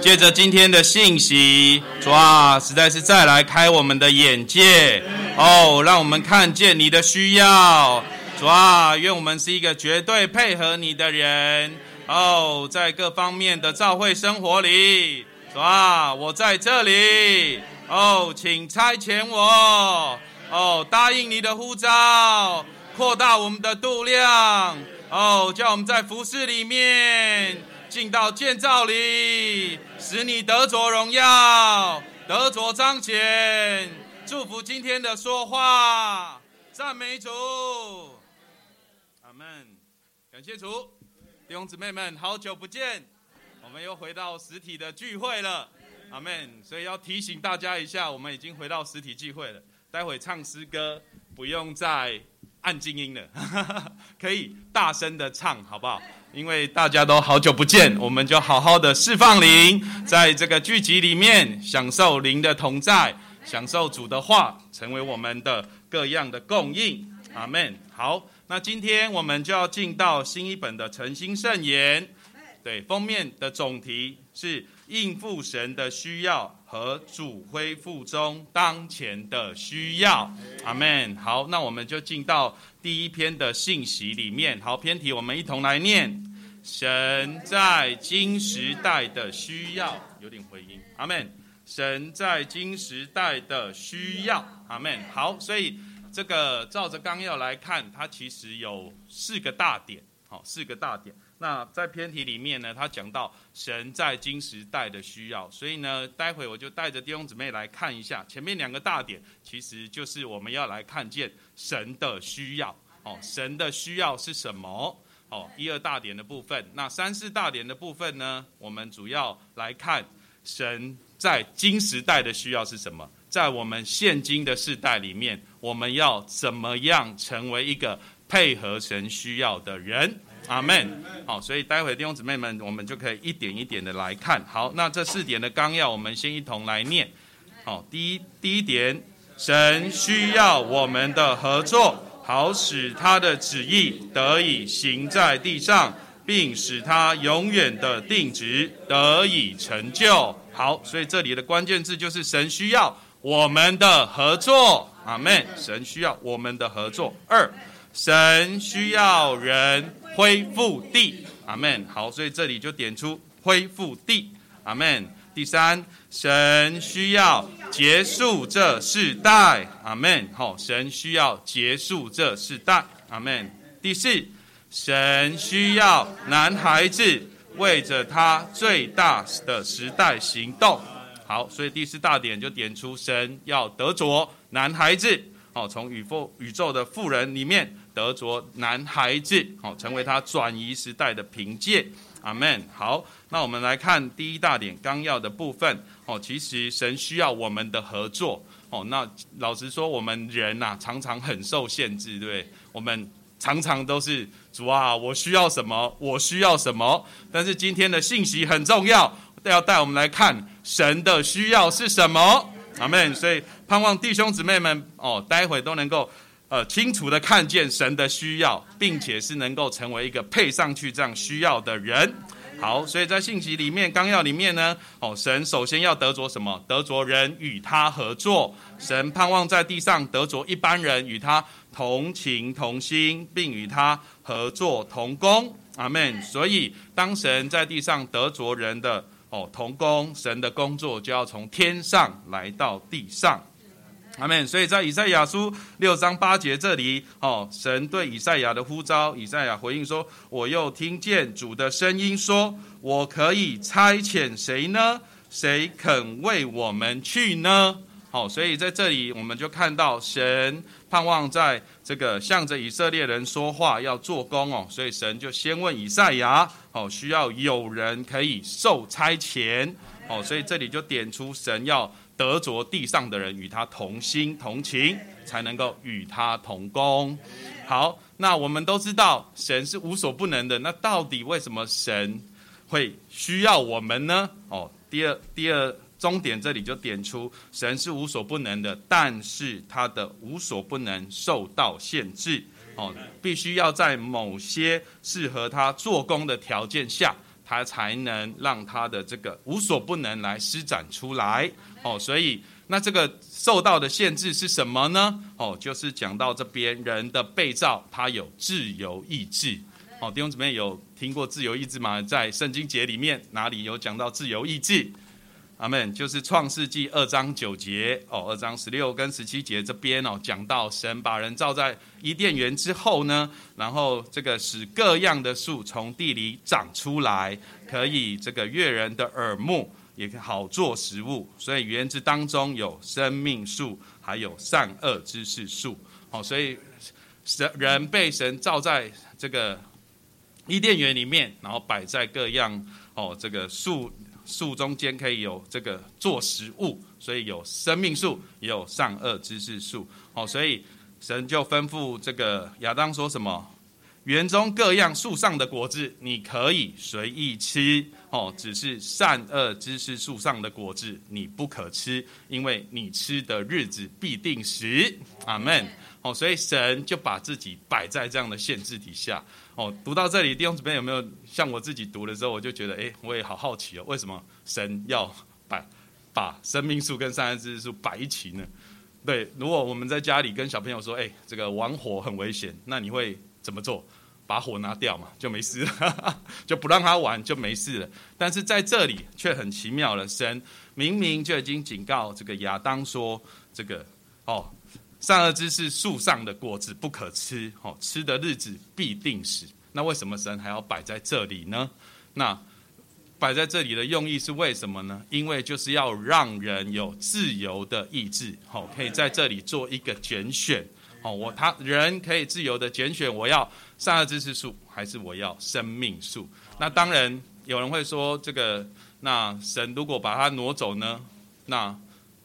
借着今天的信息，主啊，实在是再来开我们的眼界。哦，让我们看见你的需要。主啊，愿我们是一个绝对配合你的人。哦，在各方面的教会生活里，主啊，我在这里。哦，请差遣我。哦，答应你的呼召，扩大我们的度量。哦，叫我们在服饰里面。进到建造里，使你得着荣耀，得着彰显。祝福今天的说话，赞美主，阿门。感谢主，弟兄姊妹们，好久不见，我们又回到实体的聚会了，阿门。所以要提醒大家一下，我们已经回到实体聚会了。待会唱诗歌，不用再按静音了，可以大声的唱，好不好？因为大家都好久不见，我们就好好的释放灵，在这个聚集里面享受灵的同在，享受主的话，成为我们的各样的供应。阿门。好，那今天我们就要进到新一本的诚心圣言。对，封面的总题是应付神的需要和主恢复中当前的需要。阿门。好，那我们就进到。第一篇的信息里面，好篇题，我们一同来念：神在今时代的需要，有点回音，阿门。神在今时代的需要，阿门。好，所以这个照着纲要来看，它其实有四个大点，好，四个大点。那在篇题里面呢，他讲到神在今时代的需要，所以呢，待会我就带着弟兄姊妹来看一下前面两个大点，其实就是我们要来看见神的需要。哦，神的需要是什么？哦，一二大点的部分，那三四大点的部分呢？我们主要来看神在今时代的需要是什么？在我们现今的世代里面，我们要怎么样成为一个配合神需要的人？阿门。好，所以待会弟兄姊妹们，我们就可以一点一点的来看。好，那这四点的纲要，我们先一同来念。好，第一第一点，神需要我们的合作。好使他的旨意得以行在地上，并使他永远的定旨得以成就。好，所以这里的关键字就是神需要我们的合作。阿门。神需要我们的合作。二，神需要人恢复地。阿门。好，所以这里就点出恢复地。阿门。第三，神需要结束这世代，阿门。好，神需要结束这世代，阿门。第四，神需要男孩子为着他最大的时代行动。好，所以第四大点就点出神要得着男孩子，好，从宇宙宇宙的富人里面得着男孩子，好，成为他转移时代的凭借。阿门。好，那我们来看第一大点纲要的部分。哦，其实神需要我们的合作。哦，那老实说，我们人呐，常常很受限制，对对？我们常常都是主啊，我需要什么，我需要什么。但是今天的信息很重要，要带我们来看神的需要是什么。阿门。所以盼望弟兄姊妹们哦，待会都能够。呃，清楚的看见神的需要，并且是能够成为一个配上去这样需要的人。好，所以在信息里面、纲要里面呢，哦，神首先要得着什么？得着人与他合作。神盼望在地上得着一般人与他同情同心，并与他合作同工。阿门。所以，当神在地上得着人的哦同工，神的工作就要从天上来到地上。阿门。所以在以赛亚书六章八节这里，哦，神对以赛亚的呼召，以赛亚回应说：“我又听见主的声音说，我可以差遣谁呢？谁肯为我们去呢？”好，所以在这里我们就看到神盼望在这个向着以色列人说话，要做工哦。所以神就先问以赛亚，哦，需要有人可以受差遣，哦，所以这里就点出神要。得着地上的人与他同心同情，才能够与他同工。好，那我们都知道神是无所不能的。那到底为什么神会需要我们呢？哦，第二第二终点这里就点出神是无所不能的，但是他的无所不能受到限制。哦，必须要在某些适合他做工的条件下。他才能让他的这个无所不能来施展出来。哦，所以那这个受到的限制是什么呢？哦，就是讲到这边人的被造，他有自由意志。哦，弟兄姊妹有听过自由意志吗？在圣经节里面哪里有讲到自由意志？阿门。就是创世纪二章九节哦，二章十六跟十七节这边哦，讲到神把人造在伊甸园之后呢，然后这个使各样的树从地里长出来，可以这个悦人的耳目，也好做食物。所以园子当中有生命树，还有善恶知识树。哦，所以神人被神造在这个。伊甸园里面，然后摆在各样哦，这个树树中间可以有这个做食物，所以有生命树，也有善恶知识树。哦，所以神就吩咐这个亚当说什么：园中各样树上的果子，你可以随意吃。哦，只是善恶知识树上的果子，你不可吃，因为你吃的日子必定死。阿门。哦，所以神就把自己摆在这样的限制底下。哦，读到这里，弟兄姊妹有没有像我自己读的时候，我就觉得，哎，我也好好奇哦，为什么神要把把生命树跟善恶知识树摆一起呢？对，如果我们在家里跟小朋友说，哎，这个玩火很危险，那你会怎么做？把火拿掉嘛，就没事，就不让他玩就没事了。但是在这里却很奇妙了，神明明就已经警告这个亚当说，这个哦。善恶知识树上的果子不可吃，哦，吃的日子必定死。那为什么神还要摆在这里呢？那摆在这里的用意是为什么呢？因为就是要让人有自由的意志，哦，可以在这里做一个拣选，哦，我他人可以自由的拣选，我要善恶知识树还是我要生命树？那当然有人会说，这个那神如果把它挪走呢？那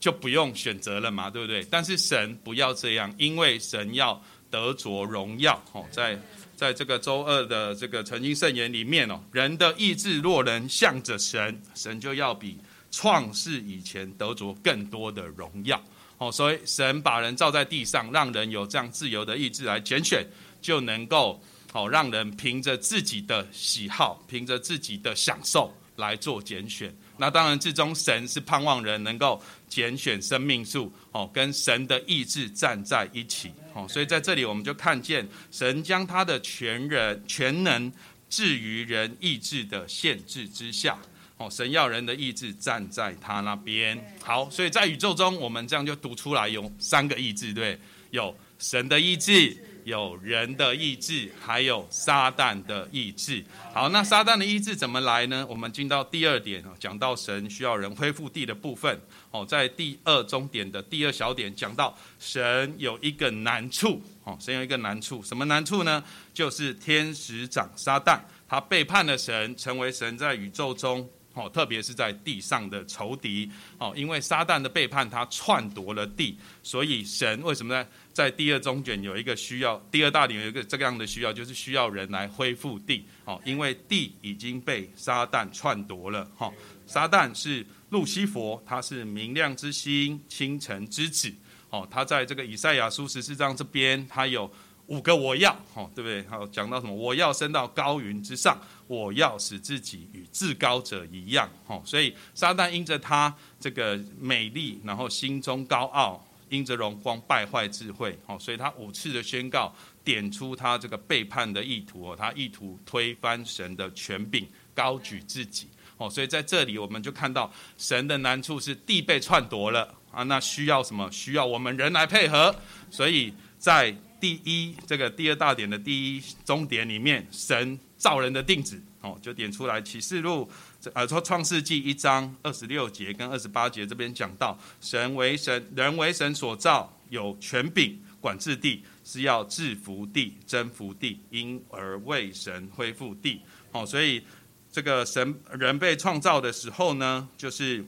就不用选择了嘛，对不对？但是神不要这样，因为神要得着荣耀。哦，在在这个周二的这个曾经圣言里面哦，人的意志若能向着神，神就要比创世以前得着更多的荣耀。哦，所以神把人造在地上，让人有这样自由的意志来拣选，就能够哦让人凭着自己的喜好，凭着自己的享受来做拣选。那当然，至终神是盼望人能够拣选生命树，哦，跟神的意志站在一起，哦，所以在这里我们就看见神将他的全人全能置于人意志的限制之下，哦，神要人的意志站在他那边。好，所以在宇宙中，我们这样就读出来有三个意志，对，有神的意志。有人的意志，还有撒旦的意志。好，那撒旦的意志怎么来呢？我们进到第二点讲到神需要人恢复地的部分。哦，在第二终点的第二小点讲到神有一个难处。哦，神有一个难处，什么难处呢？就是天使长撒旦，他背叛了神，成为神在宇宙中。哦，特别是在地上的仇敌。哦，因为撒旦的背叛，他篡夺了地，所以神为什么呢？在第二中卷有一个需要，第二大点有一个这样的需要，就是需要人来恢复地。哦，因为地已经被撒旦篡夺了。哈，撒旦是路西佛，他是明亮之星、清晨之子。哦，他在这个以赛亚书十四章这边，他有。五个我要，哦，对不对？好，讲到什么？我要升到高云之上，我要使自己与至高者一样，哦，所以撒旦因着他这个美丽，然后心中高傲，因着荣光败坏智慧，哦，所以他五次的宣告，点出他这个背叛的意图，哦，他意图推翻神的权柄，高举自己，哦，所以在这里我们就看到神的难处是地被篡夺了啊，那需要什么？需要我们人来配合，所以在。第一，这个第二大点的第一终点里面，神造人的定旨哦，就点出来启示录，呃，说创世纪一章二十六节跟二十八节这边讲到，神为神，人为神所造，有权柄管治地，是要制服地、征服地，因而为神恢复地。哦，所以这个神人被创造的时候呢，就是。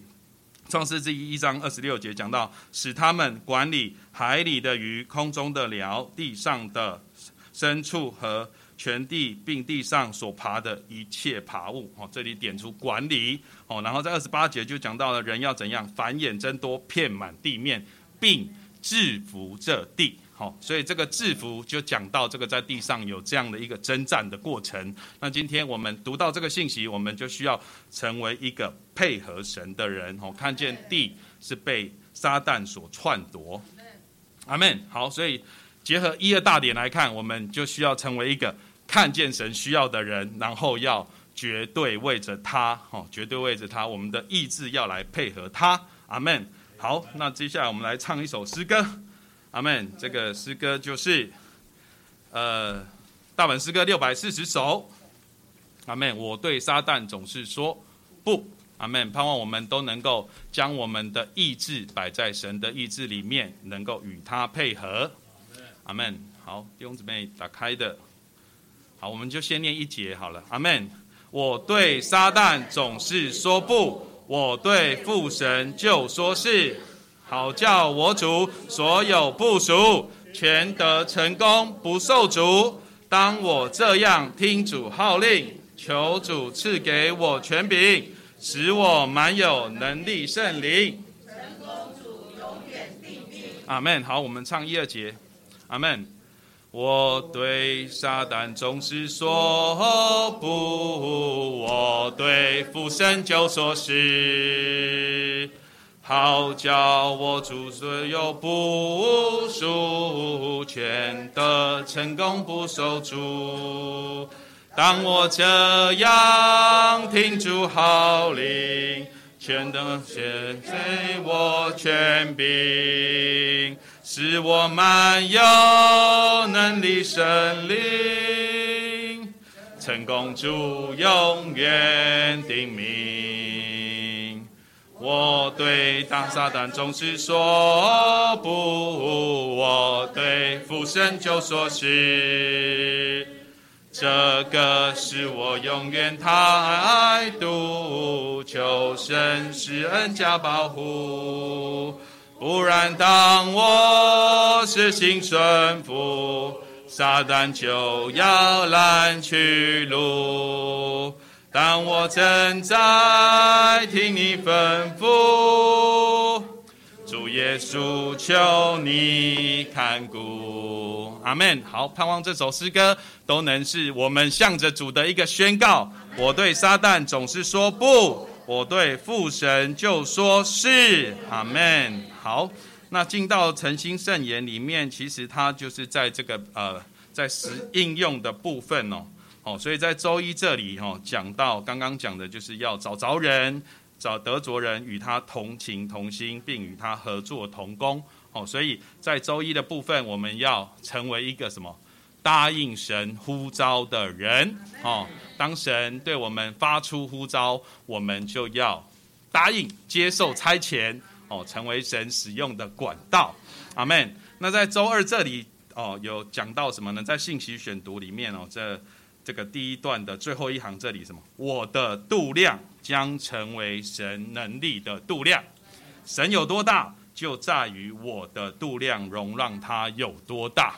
创世纪一章二十六节讲到，使他们管理海里的鱼、空中的鸟、地上的牲畜和全地，并地上所爬的一切爬物。哦，这里点出管理。哦，然后在二十八节就讲到了人要怎样繁衍增多，遍满地面，并制服这地。好，所以这个制服就讲到这个在地上有这样的一个征战的过程。那今天我们读到这个信息，我们就需要成为一个配合神的人。哦，看见地是被撒旦所篡夺。阿门。好，所以结合一二大点来看，我们就需要成为一个看见神需要的人，然后要绝对为着他，哦，绝对为着他，我们的意志要来配合他。阿门。好，那接下来我们来唱一首诗歌。阿门。这个诗歌就是，呃，大本诗歌六百四十首。阿门。我对撒旦总是说不。阿门。盼望我们都能够将我们的意志摆在神的意志里面，能够与他配合。阿门。好，弟兄姊妹打开的。好，我们就先念一节好了。阿门。我对撒旦总是说不，我对父神就说是。好叫我主所有部署全得成功，不受阻。当我这样听主号令，求主赐给我权柄，使我满有能力圣灵。成功主永远定命。阿门。好，我们唱一二节。阿门。我对撒旦总是说不，我对父神就说是。好叫我主所有部署全的成功不受阻。当我这样听主号令，全得献给我权柄，使我满有能力胜利，成功主永远定命。我对大撒旦总是说不，我对父神就说是，这个是我永远态度，求神施恩加保护，不然当我是心顺服，撒旦就要拦去路。当我正在听你吩咐，主耶稣求你看顾，阿门。好，盼望这首诗歌都能是我们向着主的一个宣告。我对撒旦总是说不，我对父神就说是，阿门。好，那进到诚心圣言里面，其实它就是在这个呃，在实应用的部分哦。哦，所以在周一这里哈，讲到刚刚讲的就是要找着人，找得着人，与他同情同心，并与他合作同工。哦，所以在周一的部分，我们要成为一个什么？答应神呼召的人。哦，当神对我们发出呼召，我们就要答应接受差遣。哦，成为神使用的管道。阿门。那在周二这里哦，有讲到什么呢？在信息选读里面哦，这。这个第一段的最后一行，这里什么？我的度量将成为神能力的度量。神有多大，就在于我的度量容让它有多大。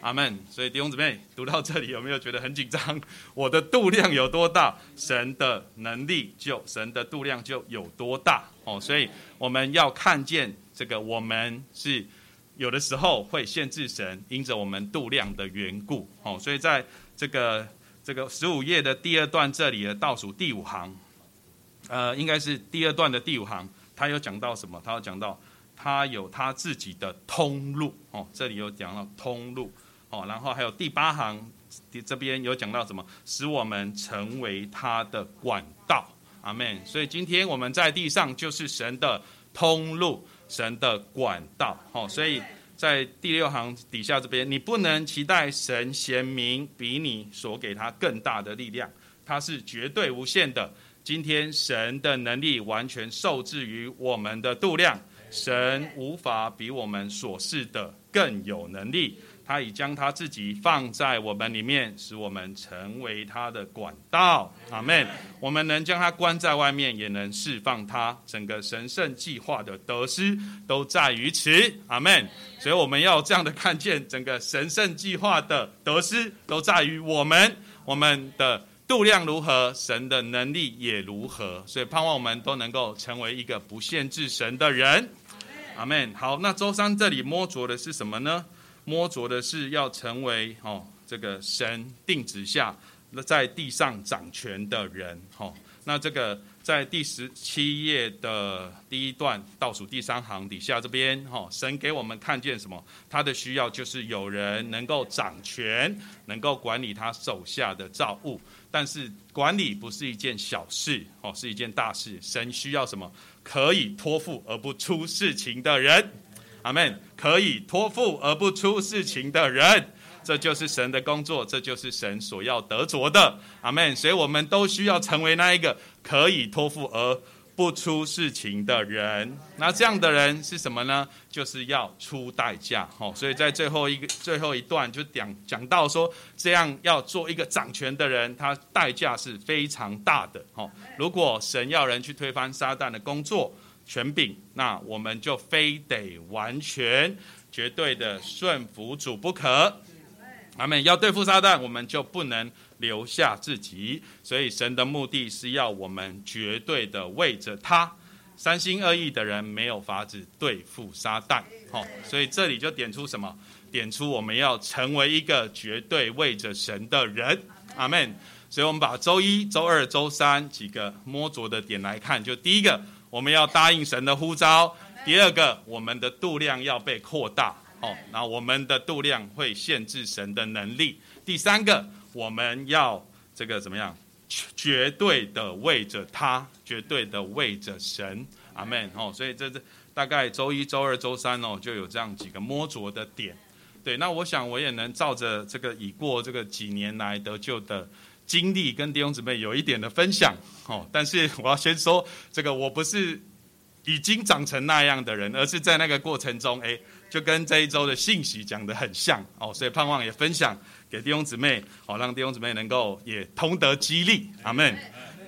阿门。所以弟兄姊妹读到这里，有没有觉得很紧张？我的度量有多大，神的能力就神的度量就有多大。哦，所以我们要看见这个，我们是有的时候会限制神，因着我们度量的缘故。哦，所以在这个这个十五页的第二段，这里的倒数第五行，呃，应该是第二段的第五行，他有讲到什么？他有讲到他有他自己的通路哦，这里有讲到通路哦，然后还有第八行这边有讲到什么？使我们成为他的管道，阿门。所以今天我们在地上就是神的通路，神的管道，哦，所以。在第六行底下这边，你不能期待神贤明比你所给他更大的力量，他是绝对无限的。今天神的能力完全受制于我们的度量，神无法比我们所示的更有能力。他已将他自己放在我们里面，使我们成为他的管道。阿门。我们能将他关在外面，也能释放他。整个神圣计划的得失都在于此。阿门。所以我们要这样的看见，整个神圣计划的得失都在于我们。我们的度量如何，神的能力也如何。所以盼望我们都能够成为一个不限制神的人。阿门。好，那周三这里摸着的是什么呢？摸着的是要成为哦这个神定旨下那在地上掌权的人。哦，那这个。在第十七页的第一段倒数第三行底下，这边哈，神给我们看见什么？他的需要就是有人能够掌权，能够管理他手下的造物。但是管理不是一件小事哦，是一件大事。神需要什么？可以托付而不出事情的人。阿门。可以托付而不出事情的人。这就是神的工作，这就是神所要得着的，阿门。所以我们都需要成为那一个可以托付而不出事情的人。那这样的人是什么呢？就是要出代价，吼。所以在最后一个最后一段就讲讲到说，这样要做一个掌权的人，他代价是非常大的，吼。如果神要人去推翻撒旦的工作权柄，那我们就非得完全绝对的顺服主不可。阿门！要对付撒旦，我们就不能留下自己。所以神的目的是要我们绝对的为着他。三心二意的人没有法子对付撒旦。好，所以这里就点出什么？点出我们要成为一个绝对为着神的人。阿门！所以我们把周一周二周三几个摸着的点来看，就第一个，我们要答应神的呼召；第二个，我们的度量要被扩大。哦，那我们的度量会限制神的能力。第三个，我们要这个怎么样？绝对的为着他，绝对的为着神。阿门。哦，所以这这大概周一周二周三哦，就有这样几个摸着的点。对，那我想我也能照着这个已过这个几年来得救的经历，跟弟兄姊妹有一点的分享。哦，但是我要先说，这个我不是已经长成那样的人，而是在那个过程中，哎。就跟这一周的信息讲的很像哦，所以盼望也分享给弟兄姊妹，好让弟兄姊妹能够也同得激励，阿门。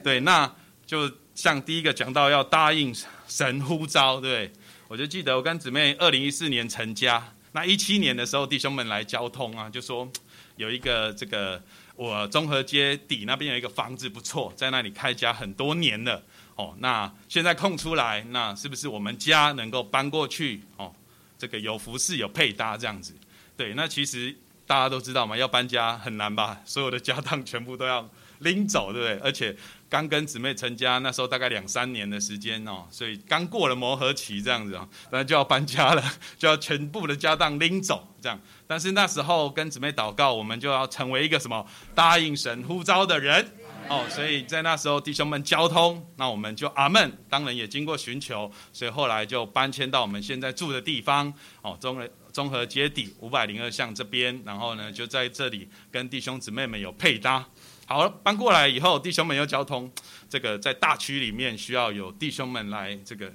对，那就像第一个讲到要答应神呼召，对我就记得我跟姊妹二零一四年成家，那一七年的时候弟兄们来交通啊，就说有一个这个我综合街底那边有一个房子不错，在那里开家很多年了哦，那现在空出来，那是不是我们家能够搬过去哦？这个有服饰有配搭这样子，对，那其实大家都知道嘛，要搬家很难吧？所有的家当全部都要拎走，对不对？而且刚跟姊妹成家，那时候大概两三年的时间哦，所以刚过了磨合期这样子哦，那就要搬家了，就要全部的家当拎走这样。但是那时候跟姊妹祷告，我们就要成为一个什么答应神呼召的人。哦，所以在那时候弟兄们交通，那我们就阿门。当然也经过寻求，所以后来就搬迁到我们现在住的地方。哦，综合综合街底五百零二巷这边，然后呢就在这里跟弟兄姊妹们有配搭。好，搬过来以后，弟兄们又交通，这个在大区里面需要有弟兄们来这个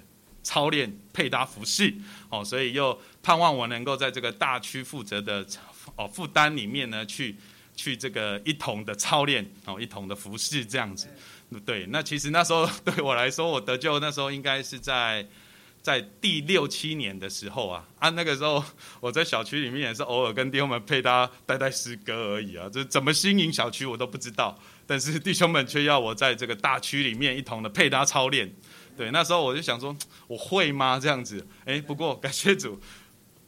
操练配搭服饰。哦，所以又盼望我能够在这个大区负责的哦负担里面呢去。去这个一同的操练哦，一同的服侍这样子，对。那其实那时候对我来说，我得救那时候应该是在在第六七年的时候啊啊，那个时候我在小区里面也是偶尔跟弟兄们配搭带带诗歌而已啊，就怎么经营小区我都不知道，但是弟兄们却要我在这个大区里面一同的配搭操练，对。那时候我就想说，我会吗？这样子，哎，不过 感谢主。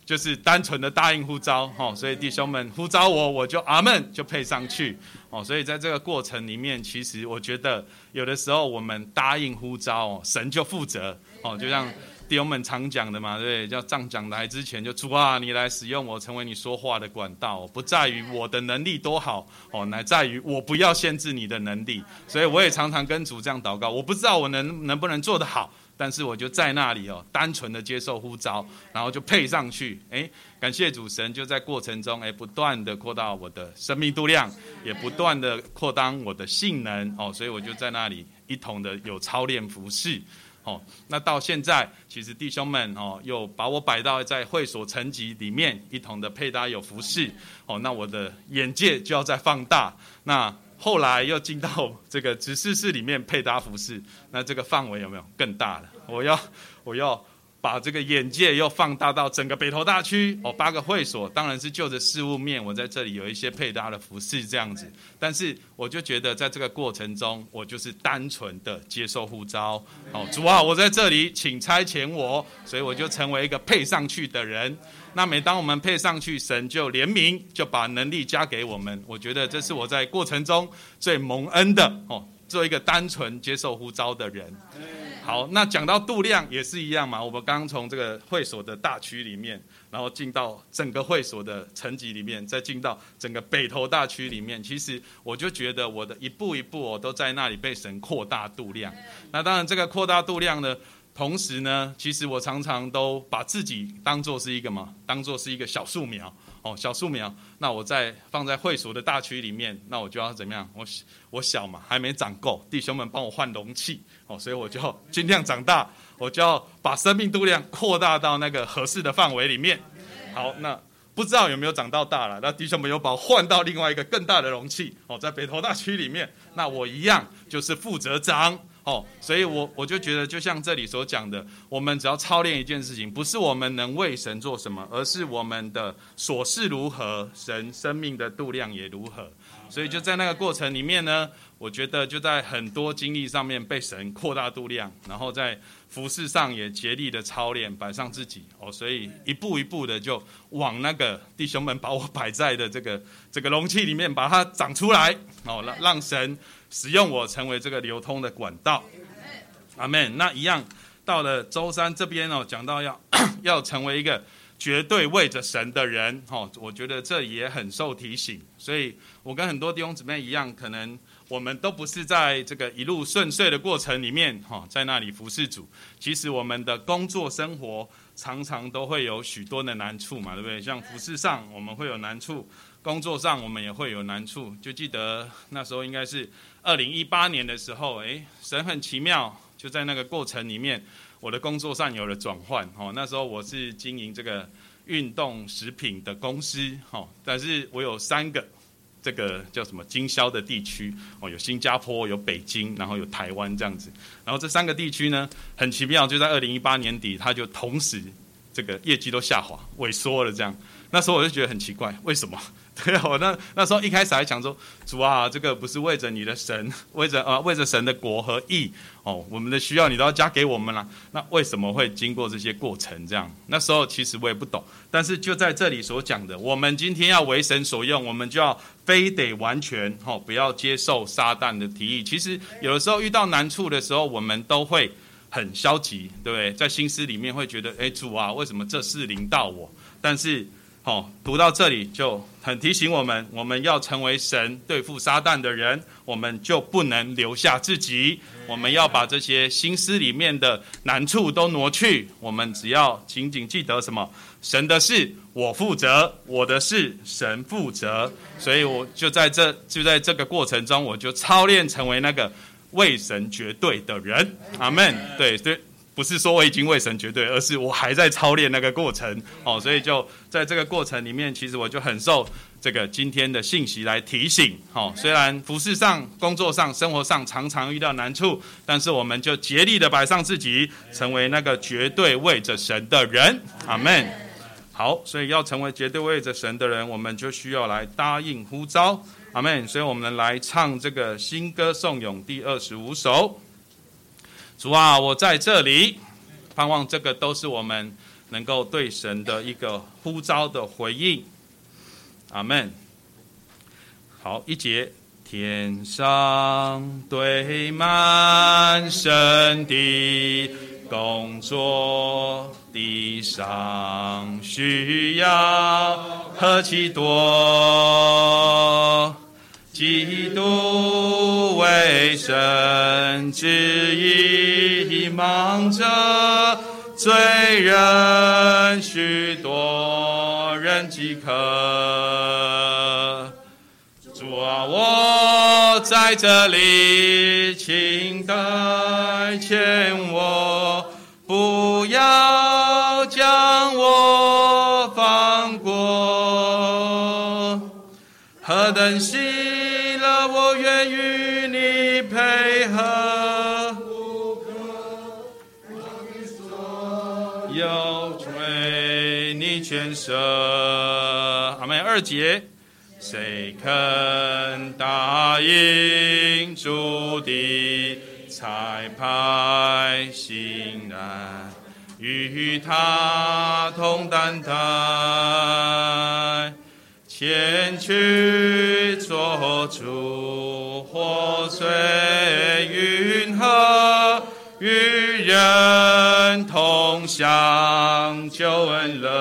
就是单纯的答应呼召，哈，所以弟兄们呼召我，我就阿门，就配上去，哦，所以在这个过程里面，其实我觉得有的时候我们答应呼召，神就负责，哦，就像弟兄们常讲的嘛，对，叫仗讲来之前就主啊，你来使用我，成为你说话的管道，不在于我的能力多好，哦，乃在于我不要限制你的能力，所以我也常常跟主这样祷告，我不知道我能能不能做得好。但是我就在那里哦，单纯的接受呼召，然后就配上去。哎，感谢主神，就在过程中哎，不断的扩大我的生命度量，也不断的扩张我的性能哦，所以我就在那里一同的有操练服饰哦。那到现在，其实弟兄们哦，又把我摆到在会所层级里面一同的配搭有服饰哦，那我的眼界就要再放大。那后来又进到这个指示室里面配搭服饰，那这个范围有没有更大了？我要我要把这个眼界又放大到整个北投大区哦，八个会所，当然是就着事务面，我在这里有一些配搭的服饰这样子。但是我就觉得在这个过程中，我就是单纯的接受呼召哦，主啊，我在这里，请差遣我，所以我就成为一个配上去的人。那每当我们配上去，神就怜悯，就把能力加给我们。我觉得这是我在过程中最蒙恩的哦，做一个单纯接受呼召的人。好，那讲到度量也是一样嘛。我们刚从这个会所的大区里面，然后进到整个会所的层级里面，再进到整个北投大区里面。其实我就觉得我的一步一步，我都在那里被神扩大度量。那当然，这个扩大度量呢，同时呢，其实我常常都把自己当做是一个嘛，当做是一个小树苗。哦，小树苗，那我在放在会所的大区里面，那我就要怎么样？我我小嘛，还没长够，弟兄们帮我换容器，哦，所以我就尽量长大，我就要把生命度量扩大到那个合适的范围里面。好，那不知道有没有长到大了？那弟兄们又把我换到另外一个更大的容器，哦，在北投大区里面，那我一样就是负责长。哦，所以我我就觉得，就像这里所讲的，我们只要操练一件事情，不是我们能为神做什么，而是我们的所事如何，神生命的度量也如何。所以就在那个过程里面呢，我觉得就在很多经历上面被神扩大度量，然后在服饰上也竭力的操练，摆上自己。哦，所以一步一步的就往那个弟兄们把我摆在的这个这个容器里面，把它长出来。哦，让让神。使用我成为这个流通的管道，阿门。那一样到了周三这边哦，讲到要 要成为一个绝对为着神的人哦，我觉得这也很受提醒。所以我跟很多弟兄姊妹一样，可能我们都不是在这个一路顺遂的过程里面哈，在那里服侍主。其实我们的工作生活常常都会有许多的难处嘛，对不对？像服饰上我们会有难处，工作上我们也会有难处。就记得那时候应该是。二零一八年的时候，哎，神很奇妙，就在那个过程里面，我的工作上有了转换。哦，那时候我是经营这个运动食品的公司，哦，但是我有三个这个叫什么经销的地区，哦，有新加坡，有北京，然后有台湾这样子。然后这三个地区呢，很奇妙，就在二零一八年底，它就同时这个业绩都下滑、萎缩了这样。那时候我就觉得很奇怪，为什么？对啊，我那那时候一开始还想说，主啊，这个不是为着你的神，为着啊，为着神的国和义哦，我们的需要你都要加给我们了。那为什么会经过这些过程？这样那时候其实我也不懂。但是就在这里所讲的，我们今天要为神所用，我们就要非得完全哦，不要接受撒旦的提议。其实有的时候遇到难处的时候，我们都会很消极，对不对？在心思里面会觉得，哎，主啊，为什么这事临到我？但是。好，读到这里就很提醒我们，我们要成为神对付撒旦的人，我们就不能留下自己。我们要把这些心思里面的难处都挪去。我们只要紧紧记得什么？神的事我负责，我的事神负责。所以我就在这就在这个过程中，我就操练成为那个为神绝对的人。阿门。对对。不是说我已经为神绝对，而是我还在操练那个过程哦，所以就在这个过程里面，其实我就很受这个今天的信息来提醒哦。虽然服饰上、工作上、生活上常常遇到难处，但是我们就竭力的摆上自己，成为那个绝对为着神的人。阿门。好，所以要成为绝对为着神的人，我们就需要来答应呼召。阿门。所以我们来唱这个新歌颂咏第二十五首。主啊，我在这里，盼望这个都是我们能够对神的一个呼召的回应。阿门。好，一节，天上堆满神的工作，地上需要何其多。基督为神旨意忙着，罪人许多人饥渴。主啊，我在这里，请代欠我，要垂你全身。阿门。二节，谁肯答应主的彩排欣然，与他同担待，前去做主，活水云河，与人同享救恩乐。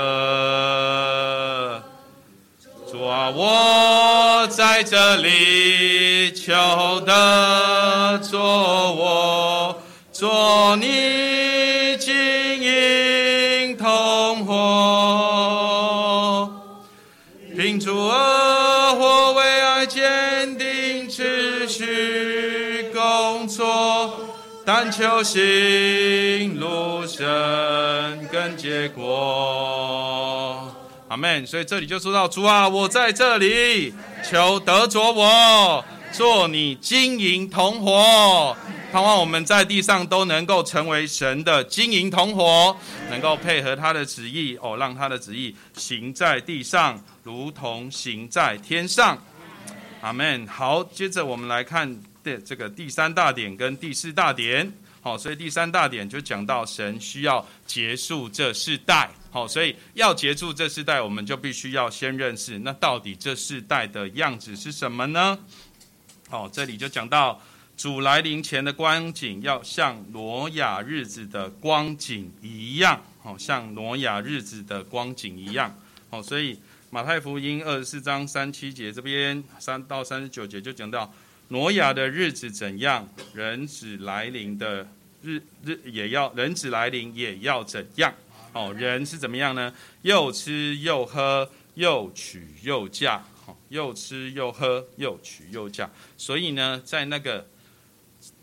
主啊，我在这里求得做我，做你但求行路深跟结果。阿门。所以这里就说到主啊，我在这里求得着我，做你金银同伙，盼望我们在地上都能够成为神的金银同伙，能够配合他的旨意哦，让他的旨意行在地上，如同行在天上。阿门。好，接着我们来看这个第三大点跟第四大点。好，所以第三大点就讲到神需要结束这世代。好，所以要结束这世代，我们就必须要先认识那到底这世代的样子是什么呢？好，这里就讲到主来临前的光景，要像挪亚日子的光景一样。好，像挪亚日子的光景一样。好，所以马太福音二十四章三七节这边三到三十九节就讲到。挪亚的日子怎样，人子来临的日日也要人子来临也要怎样？哦，人是怎么样呢？又吃又喝，又娶又嫁。哦，又吃又喝，又娶又嫁。所以呢，在那个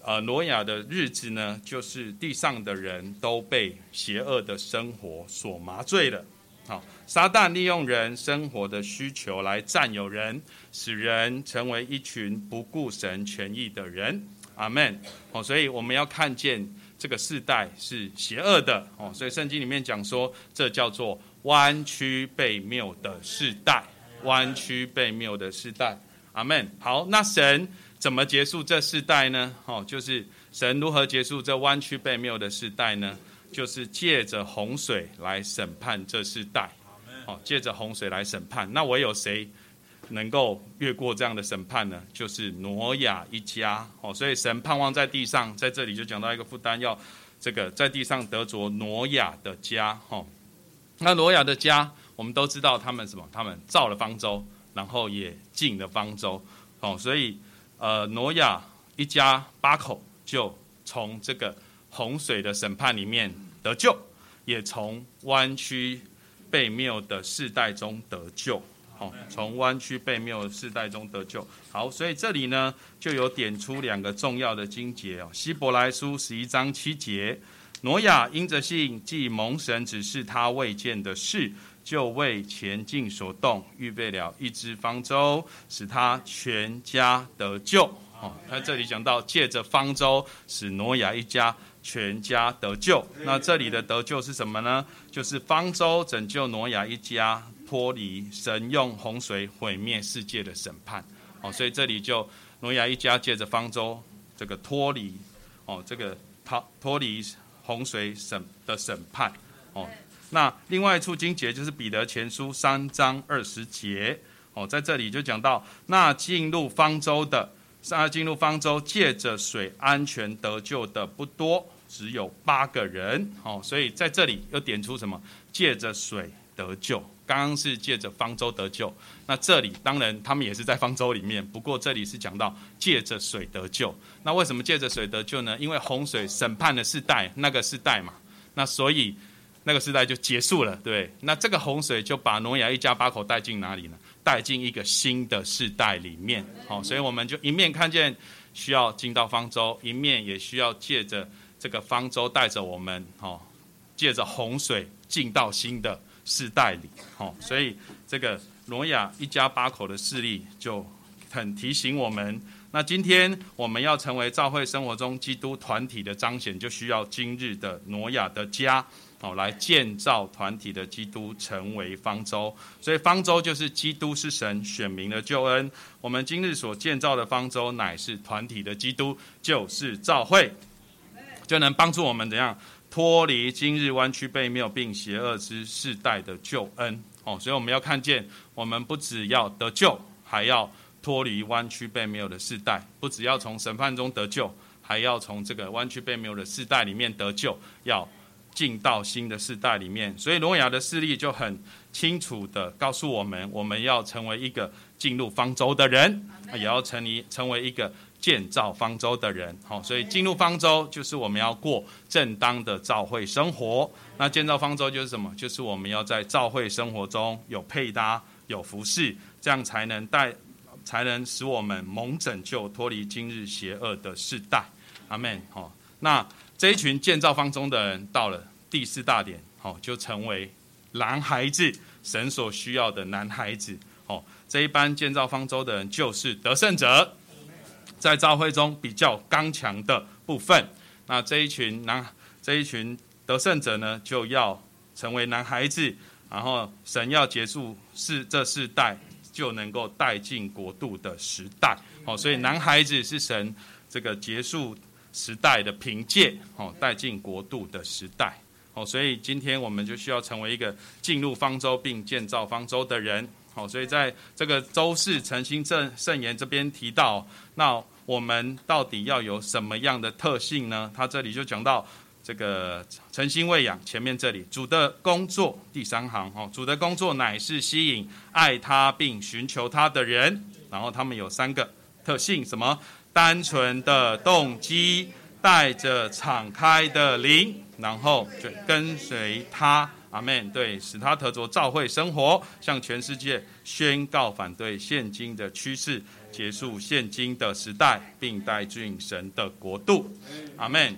呃挪亚的日子呢，就是地上的人都被邪恶的生活所麻醉了。好，撒旦利用人生活的需求来占有人，使人成为一群不顾神权益的人。阿门。哦，所以我们要看见这个世代是邪恶的。哦，所以圣经里面讲说，这叫做弯曲被谬的世代。弯曲被谬的世代。阿门。好，那神怎么结束这世代呢？哦，就是神如何结束这弯曲被谬的世代呢？就是借着洪水来审判这世代，哦，借着洪水来审判。那唯有谁能够越过这样的审判呢？就是挪亚一家，哦，所以神盼望在地上，在这里就讲到一个负担，要这个在地上得着挪亚的家，哦。那挪亚的家，我们都知道他们什么？他们造了方舟，然后也进了方舟，哦，所以呃，挪亚一家八口就从这个。洪水的审判里面得救，也从弯曲被谬的世代中得救。好，从弯曲被谬的世代中得救。好，所以这里呢就有点出两个重要的经节哦，《希伯来书》十一章七节，挪亚因着信，既蒙神指示他未见的事，就为前进所动，预备了一只方舟，使他全家得救。哦，那这里讲到借着方舟使挪亚一家。全家得救。那这里的得救是什么呢？就是方舟拯救挪亚一家脱离神用洪水毁灭世界的审判。哦，所以这里就挪亚一家借着方舟这个脱离哦，这个逃脱离洪水审的审判。哦，那另外一处经节就是彼得前书三章二十节。哦，在这里就讲到那进入方舟的，那进入方舟借着水安全得救的不多。只有八个人，哦，所以在这里又点出什么？借着水得救。刚刚是借着方舟得救，那这里当然他们也是在方舟里面，不过这里是讲到借着水得救。那为什么借着水得救呢？因为洪水审判的世代，那个世代嘛，那所以那个世代就结束了，对。那这个洪水就把挪亚一家八口带进哪里呢？带进一个新的世代里面，好，所以我们就一面看见需要进到方舟，一面也需要借着。这个方舟带着我们，哦，借着洪水进到新的世代里，哦，所以这个挪亚一家八口的势力就很提醒我们，那今天我们要成为教会生活中基督团体的彰显，就需要今日的挪亚的家。哦，来建造团体的基督成为方舟，所以方舟就是基督是神选民的救恩。我们今日所建造的方舟乃是团体的基督，就是教会，就能帮助我们怎样脱离今日弯曲背谬并邪恶之世代的救恩。哦，所以我们要看见，我们不只要得救，还要脱离弯曲背谬的世代；不只要从审判中得救，还要从这个弯曲背谬的世代里面得救。要进到新的世代里面，所以挪亚的事例就很清楚的告诉我们，我们要成为一个进入方舟的人，也要成为成为一个建造方舟的人。好，所以进入方舟就是我们要过正当的教会生活。那建造方舟就是什么？就是我们要在教会生活中有配搭、有服饰，这样才能带，才能使我们蒙拯救，脱离今日邪恶的世代。阿门。好，那。这一群建造方舟的人到了第四大点，好，就成为男孩子，神所需要的男孩子。哦，这一班建造方舟的人就是得胜者，在召会中比较刚强的部分。那这一群男，这一群得胜者呢，就要成为男孩子，然后神要结束世这世代，就能够带进国度的时代。哦，所以男孩子是神这个结束。时代的凭借，哦，带进国度的时代，哦，所以今天我们就需要成为一个进入方舟并建造方舟的人，哦，所以在这个周四诚心正圣言这边提到，那我们到底要有什么样的特性呢？他这里就讲到这个诚心喂养，前面这里主的工作第三行，哦，主的工作乃是吸引爱他并寻求他的人，然后他们有三个特性，什么？单纯的动机，带着敞开的灵，然后就跟随他，阿门。对，使他得着召会生活，向全世界宣告反对现今的趋势，结束现今的时代，并带进神的国度，阿门。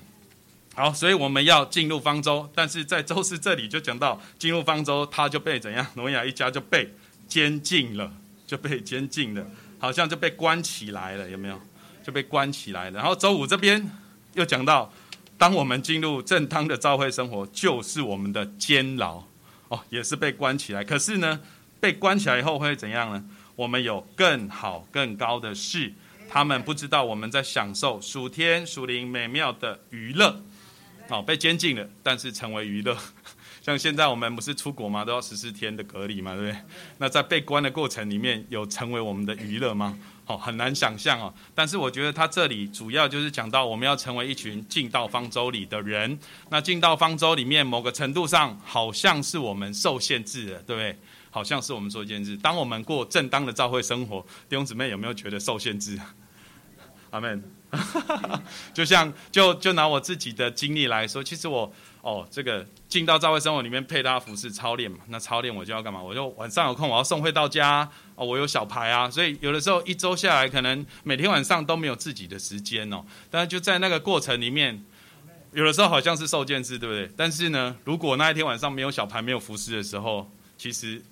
好，所以我们要进入方舟，但是在周四这里就讲到进入方舟，他就被怎样？挪亚一家就被监禁了，就被监禁了，好像就被关起来了，有没有？就被关起来了。然后周五这边又讲到，当我们进入正当的教会生活，就是我们的监牢哦，也是被关起来。可是呢，被关起来以后会怎样呢？我们有更好、更高的事，他们不知道我们在享受属天、属灵美妙的娱乐。哦，被监禁了，但是成为娱乐。像现在我们不是出国吗？都要十四天的隔离嘛，对不对？那在被关的过程里面有成为我们的娱乐吗？哦，很难想象哦。但是我觉得他这里主要就是讲到我们要成为一群进到方舟里的人。那进到方舟里面，某个程度上好像是我们受限制的，对不对？好像是我们受限制。当我们过正当的教会生活，弟兄姊妹有没有觉得受限制？阿门。就像就就拿我自己的经历来说，其实我。哦，这个进到教会生活里面配搭服饰操练嘛，那操练我就要干嘛？我就晚上有空我要送会到家哦，我有小牌啊，所以有的时候一周下来，可能每天晚上都没有自己的时间哦。但是就在那个过程里面，有的时候好像是受限制，对不对？但是呢，如果那一天晚上没有小牌、没有服饰的时候，其实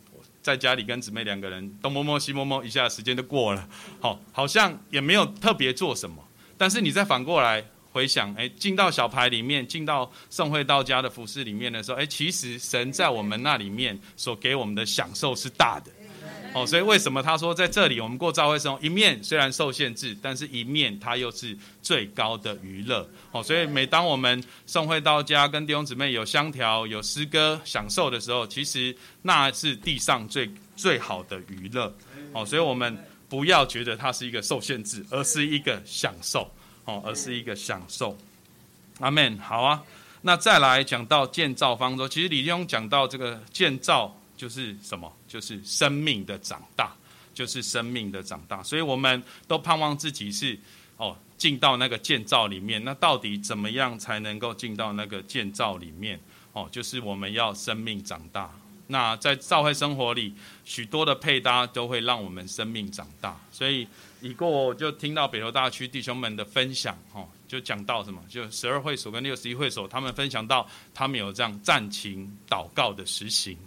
在家里跟姊妹两个人东摸摸西摸摸一下，时间就过了，好，好像也没有特别做什么。但是你再反过来。回想，哎，进到小牌里面，进到圣会道家的服饰里面的时候，哎，其实神在我们那里面所给我们的享受是大的，哦，所以为什么他说在这里我们过教会生活，一面虽然受限制，但是一面它又是最高的娱乐，哦，所以每当我们圣会到家跟弟兄姊妹有香条、有诗歌享受的时候，其实那是地上最最好的娱乐，哦，所以我们不要觉得它是一个受限制，而是一个享受。哦，而是一个享受。阿门。好啊，那再来讲到建造方舟，其实李弟兄讲到这个建造就是什么？就是生命的长大，就是生命的长大。所以我们都盼望自己是哦进到那个建造里面。那到底怎么样才能够进到那个建造里面？哦，就是我们要生命长大。那在教会生活里，许多的配搭都会让我们生命长大。所以。已过就听到北投大区弟兄们的分享，哦，就讲到什么？就十二会所跟六十一会所，他们分享到他们有这样暂停祷告的实行，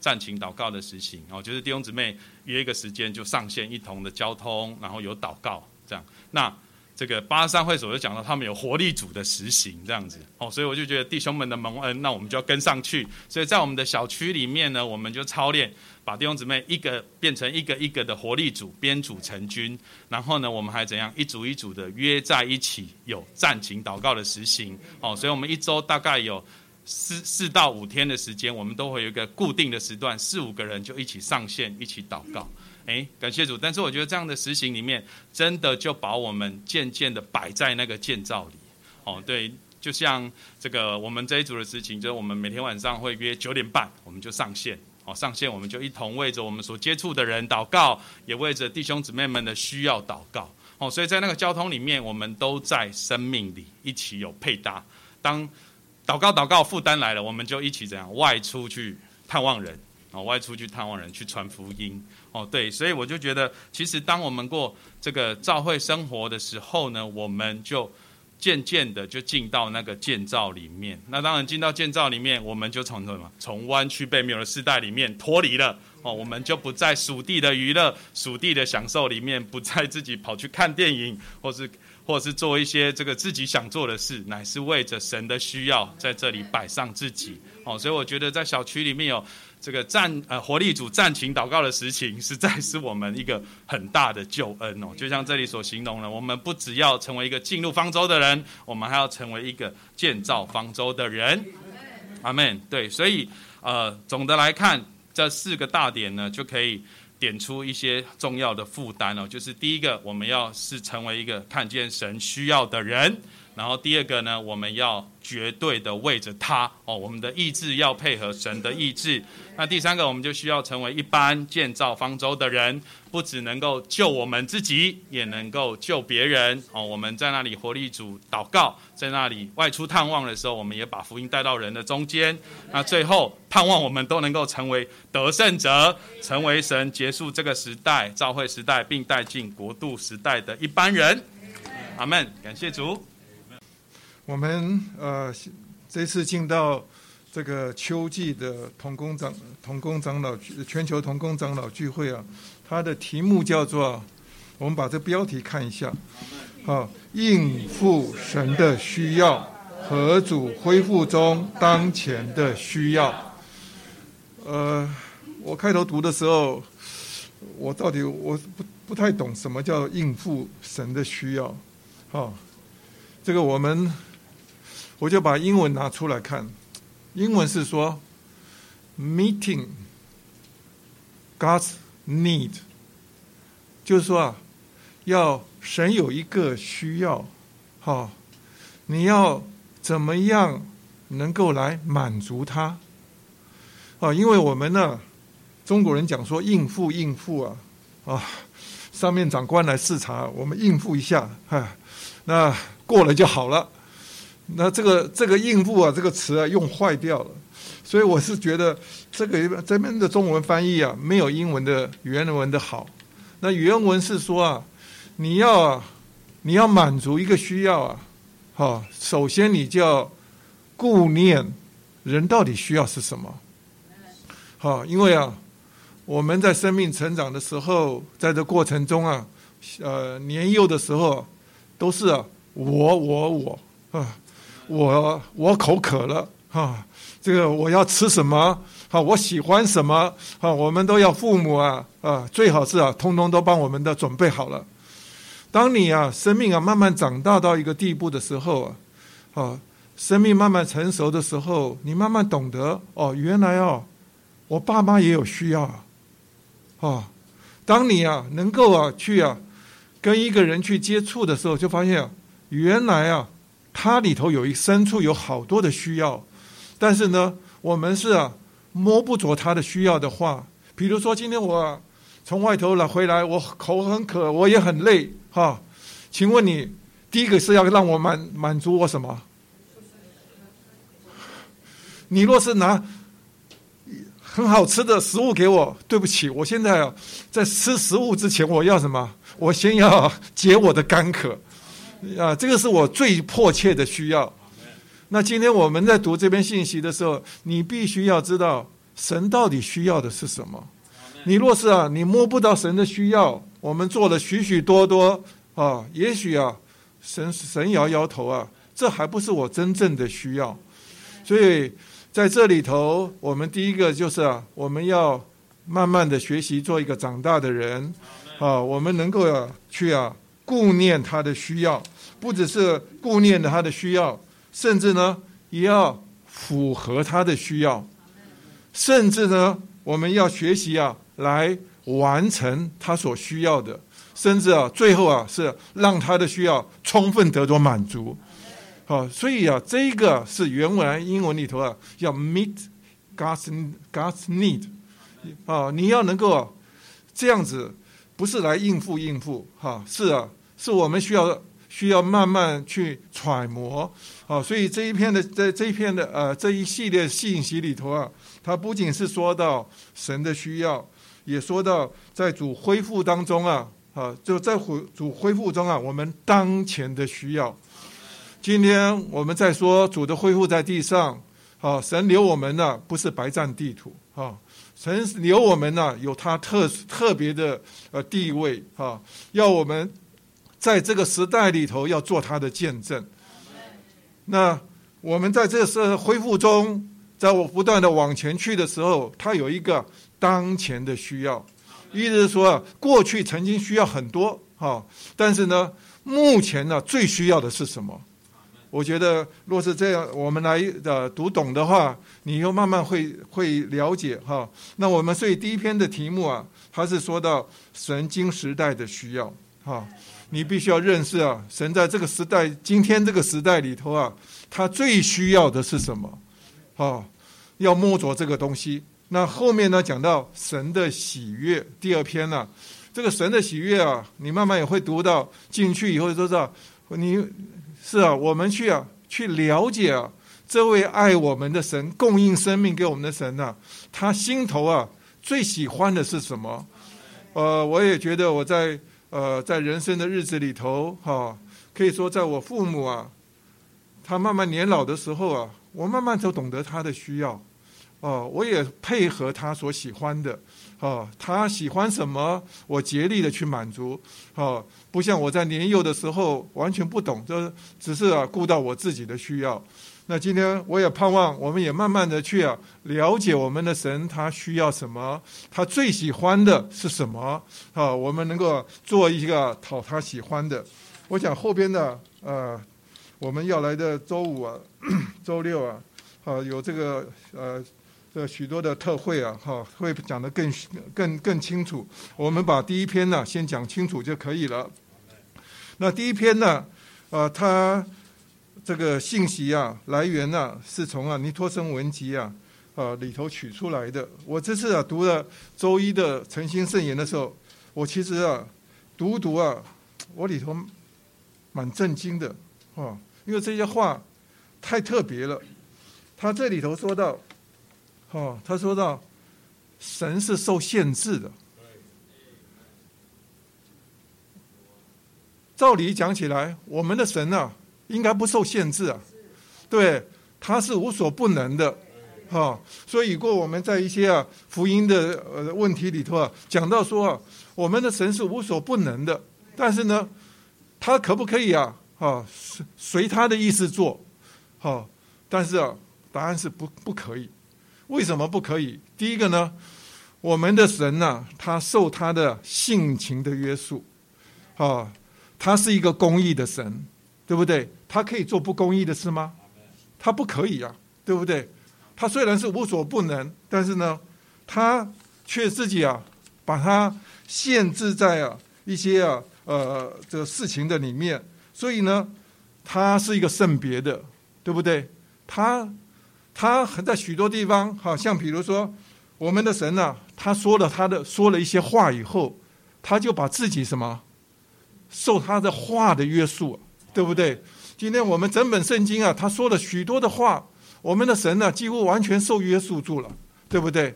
暂停祷告的实行，哦，就是弟兄姊妹约一个时间就上线一同的交通，然后有祷告，这样。那这个八三会所就讲到他们有活力组的实行这样子哦，所以我就觉得弟兄们的蒙恩，那我们就要跟上去。所以在我们的小区里面呢，我们就操练，把弟兄姊妹一个变成一个一个的活力组，编组成军。然后呢，我们还怎样一组一组的约在一起，有战情祷告的实行哦。所以我们一周大概有四四到五天的时间，我们都会有一个固定的时段，四五个人就一起上线，一起祷告。哎，感谢主！但是我觉得这样的实行里面，真的就把我们渐渐的摆在那个建造里。哦，对，就像这个我们这一组的事情，就是我们每天晚上会约九点半，我们就上线。哦，上线我们就一同为着我们所接触的人祷告，也为着弟兄姊妹们的需要祷告。哦，所以在那个交通里面，我们都在生命里一起有配搭。当祷告祷告负担来了，我们就一起怎样外出去探望人。哦，外出去探望人，去传福音。哦，对，所以我就觉得，其实当我们过这个教会生活的时候呢，我们就渐渐的就进到那个建造里面。那当然进到建造里面，我们就从什么？从弯曲被谬的时代里面脱离了。哦，我们就不在属地的娱乐、属地的享受里面，不在自己跑去看电影，或是或是做一些这个自己想做的事，乃是为着神的需要，在这里摆上自己。哦，所以我觉得在小区里面有。这个战呃活力组战情祷告的实情，实在是我们一个很大的救恩哦。就像这里所形容的，我们不只要成为一个进入方舟的人，我们还要成为一个建造方舟的人。阿门。对，所以呃，总的来看，这四个大点呢，就可以点出一些重要的负担哦。就是第一个，我们要是成为一个看见神需要的人。然后第二个呢，我们要绝对的为着他哦，我们的意志要配合神的意志。那第三个，我们就需要成为一般建造方舟的人，不只能够救我们自己，也能够救别人哦。我们在那里活力主祷告，在那里外出探望的时候，我们也把福音带到人的中间。那最后盼望我们都能够成为得胜者，成为神结束这个时代、召会时代，并带进国度时代的一般人。阿门，感谢主。我们呃这次进到这个秋季的同工长同工长老全球同工长老聚会啊，它的题目叫做，我们把这标题看一下，好，应付神的需要和主恢复中当前的需要。呃，我开头读的时候，我到底我不不太懂什么叫应付神的需要，好，这个我们。我就把英文拿出来看，英文是说，meeting God's need，就是说啊，要神有一个需要，哈，你要怎么样能够来满足他？啊，因为我们呢，中国人讲说应付应付啊，啊，上面长官来视察，我们应付一下，哈，那过了就好了。那这个这个应付啊，这个词啊用坏掉了，所以我是觉得这个这边的中文翻译啊没有英文的原文的好。那原文是说啊，你要啊，你要满足一个需要啊，好，首先你就要顾念人到底需要是什么。好，因为啊，我们在生命成长的时候，在这过程中啊，呃，年幼的时候都是啊，我我我啊。我我口渴了哈，这个我要吃什么？好，我喜欢什么？好，我们都要父母啊啊，最好是啊，通通都帮我们的准备好了。当你啊，生命啊慢慢长大到一个地步的时候啊，啊，生命慢慢成熟的时候，你慢慢懂得哦，原来哦，我爸妈也有需要啊。啊，当你啊能够啊去啊跟一个人去接触的时候，就发现，原来啊。它里头有一深处有好多的需要，但是呢，我们是啊摸不着它的需要的话，比如说今天我从外头来回来，我口很渴，我也很累，哈，请问你第一个是要让我满满足我什么？你若是拿很好吃的食物给我，对不起，我现在啊在吃食物之前，我要什么？我先要解我的干渴。啊，这个是我最迫切的需要。那今天我们在读这篇信息的时候，你必须要知道神到底需要的是什么。你若是啊，你摸不到神的需要，我们做了许许多多啊，也许啊，神神摇摇头啊，这还不是我真正的需要。所以在这里头，我们第一个就是啊，我们要慢慢的学习做一个长大的人啊，我们能够啊去啊顾念他的需要，不只是顾念他的需要，甚至呢也要符合他的需要，甚至呢我们要学习啊来完成他所需要的。甚至啊，最后啊，是让他的需要充分得到满足，好，所以啊，这个是原文英文里头啊，要 meet God's God's need，啊，你要能够这样子，不是来应付应付，哈，是啊，是我们需要需要慢慢去揣摩，啊，所以这一篇的在这一篇的呃这一系列信息里头啊，它不仅是说到神的需要，也说到在主恢复当中啊。啊，就在恢主恢复中啊，我们当前的需要。今天我们在说主的恢复在地上，啊，神留我们呢，不是白占地图啊，神留我们呢，有他特特别的呃地位啊，要我们在这个时代里头要做他的见证。那我们在这个恢复中，在我不断的往前去的时候，他有一个当前的需要。意思是说，过去曾经需要很多哈，但是呢，目前呢最需要的是什么？我觉得，若是这样，我们来呃读懂的话，你又慢慢会会了解哈。那我们所以第一篇的题目啊，它是说到神经时代的需要哈，你必须要认识啊，神在这个时代，今天这个时代里头啊，他最需要的是什么？啊，要摸着这个东西。那后面呢？讲到神的喜悦，第二篇呢，这个神的喜悦啊，你慢慢也会读到进去以后，就知道你是啊，我们去啊，去了解啊，这位爱我们的神，供应生命给我们的神呐，他心头啊最喜欢的是什么？呃，我也觉得我在呃在人生的日子里头，哈，可以说在我父母啊，他慢慢年老的时候啊，我慢慢就懂得他的需要。哦，我也配合他所喜欢的，哦，他喜欢什么，我竭力的去满足，哦，不像我在年幼的时候完全不懂，就只是啊顾到我自己的需要。那今天我也盼望，我们也慢慢的去啊了解我们的神，他需要什么，他最喜欢的是什么，啊，我们能够做一个讨他喜欢的。我想后边的呃，我们要来的周五啊，周六啊，啊，有这个呃。这许多的特会啊，哈，会讲得更更更清楚。我们把第一篇呢先讲清楚就可以了。那第一篇呢，呃，它这个信息啊来源呢是从啊尼托生文集啊啊里头取出来的。我这次啊读了周一的诚心圣言的时候，我其实啊读读啊，我里头蛮震惊的啊，因为这些话太特别了。他这里头说到。哦，他说到，神是受限制的。照理讲起来，我们的神啊，应该不受限制啊。对，他是无所不能的。哈，所以过我们在一些啊福音的呃问题里头啊，讲到说啊，我们的神是无所不能的。但是呢，他可不可以啊？啊，随随他的意思做。好，但是啊，答案是不不可以。为什么不可以？第一个呢，我们的神呢，他受他的性情的约束，啊，他是一个公义的神，对不对？他可以做不公义的事吗？他不可以啊，对不对？他虽然是无所不能，但是呢，他却自己啊，把他限制在啊一些啊呃这个事情的里面，所以呢，他是一个圣别的，对不对？他。他还在许多地方，好像比如说，我们的神呢，他说了他的说了一些话以后，他就把自己什么受他的话的约束，对不对？今天我们整本圣经啊，他说了许多的话，我们的神呢，几乎完全受约束住了，对不对？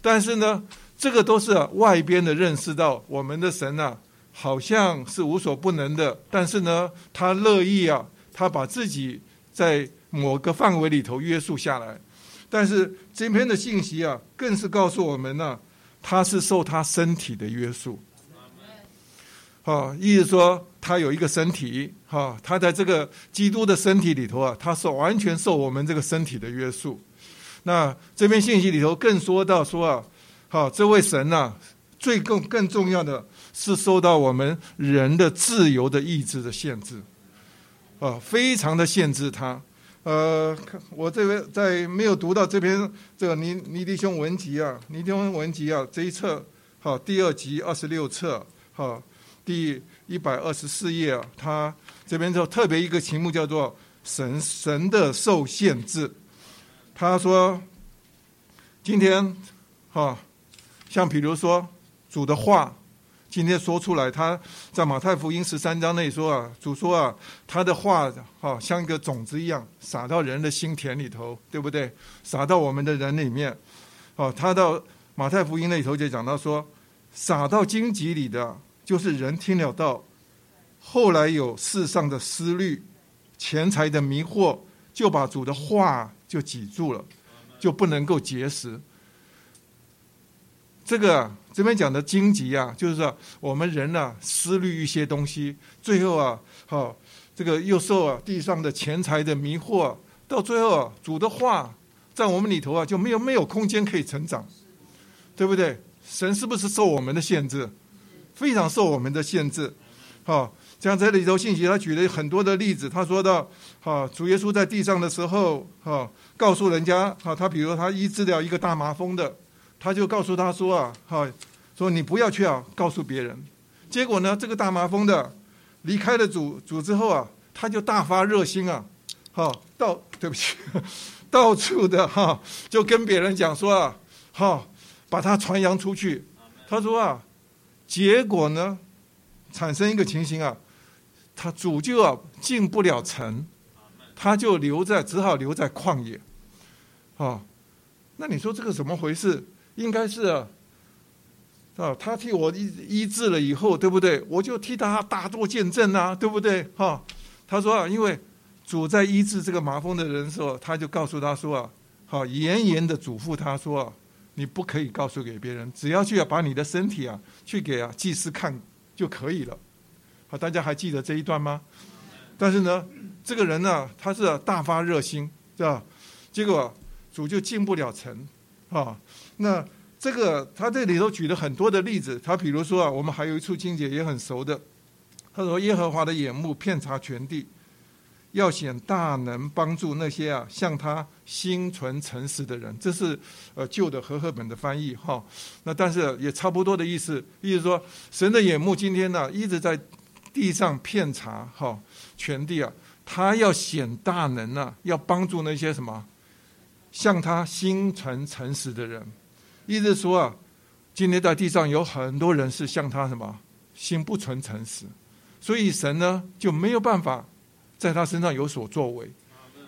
但是呢，这个都是外边的认识到我们的神呢，好像是无所不能的，但是呢，他乐意啊，他把自己在。某个范围里头约束下来，但是今天的信息啊，更是告诉我们呢，他是受他身体的约束。好，意思说他有一个身体，哈，他在这个基督的身体里头啊，他是完全受我们这个身体的约束。那这篇信息里头更说到说啊，好，这位神呐，最更更重要的是受到我们人的自由的意志的限制，啊，非常的限制他。呃，我这边在没有读到这篇这个尼尼迪兄文集啊，尼迪兄文集啊这一册，好，第二集二十六册，好，第一百二十四页啊，他这边就特别一个题目叫做神神的受限制。他说，今天，哈，像比如说主的话。今天说出来，他在马太福音十三章内说啊，主说啊，他的话哈像一个种子一样撒到人的心田里头，对不对？撒到我们的人里面，哦，他到马太福音那里头就讲到说，撒到荆棘里的，就是人听了道，后来有世上的思虑、钱财的迷惑，就把主的话就挤住了，就不能够结实。这个这边讲的荆棘啊，就是说我们人呢思虑一些东西，最后啊，好这个又受啊地上的钱财的迷惑，到最后啊主的话在我们里头啊就没有没有空间可以成长，对不对？神是不是受我们的限制？非常受我们的限制。好，像这里头信息，他举了很多的例子。他说到，好主耶稣在地上的时候，好告诉人家，好他比如他医治了一个大麻风的。他就告诉他说啊，哈，说你不要去啊，告诉别人。结果呢，这个大麻风的离开了主主之后啊，他就大发热心啊，哈，到对不起，到处的哈，就跟别人讲说啊，哈，把他传扬出去。他说啊，结果呢，产生一个情形啊，他主就啊进不了城，他就留在只好留在旷野，啊，那你说这个怎么回事？应该是啊，啊，他替我医医治了以后，对不对？我就替他大做见证啊，对不对？哈，他说啊，因为主在医治这个麻风的人时候，他就告诉他说啊，好，严严的嘱咐他说啊，你不可以告诉给别人，只要去要把你的身体啊，去给啊祭司看就可以了。好，大家还记得这一段吗？但是呢，这个人呢，他是大发热心，是吧？结果主就进不了城，啊。那这个他这里头举了很多的例子，他比如说啊，我们还有一处经节也很熟的，他说耶和华的眼目遍察全地，要显大能帮助那些啊向他心存诚实的人，这是呃旧的和合本的翻译哈。那但是也差不多的意思，意思说神的眼目今天呢一直在地上遍查哈全地啊，他要显大能啊，要帮助那些什么向他心存诚实的人。意思说啊，今天在地上有很多人是向他什么心不存诚实，所以神呢就没有办法在他身上有所作为，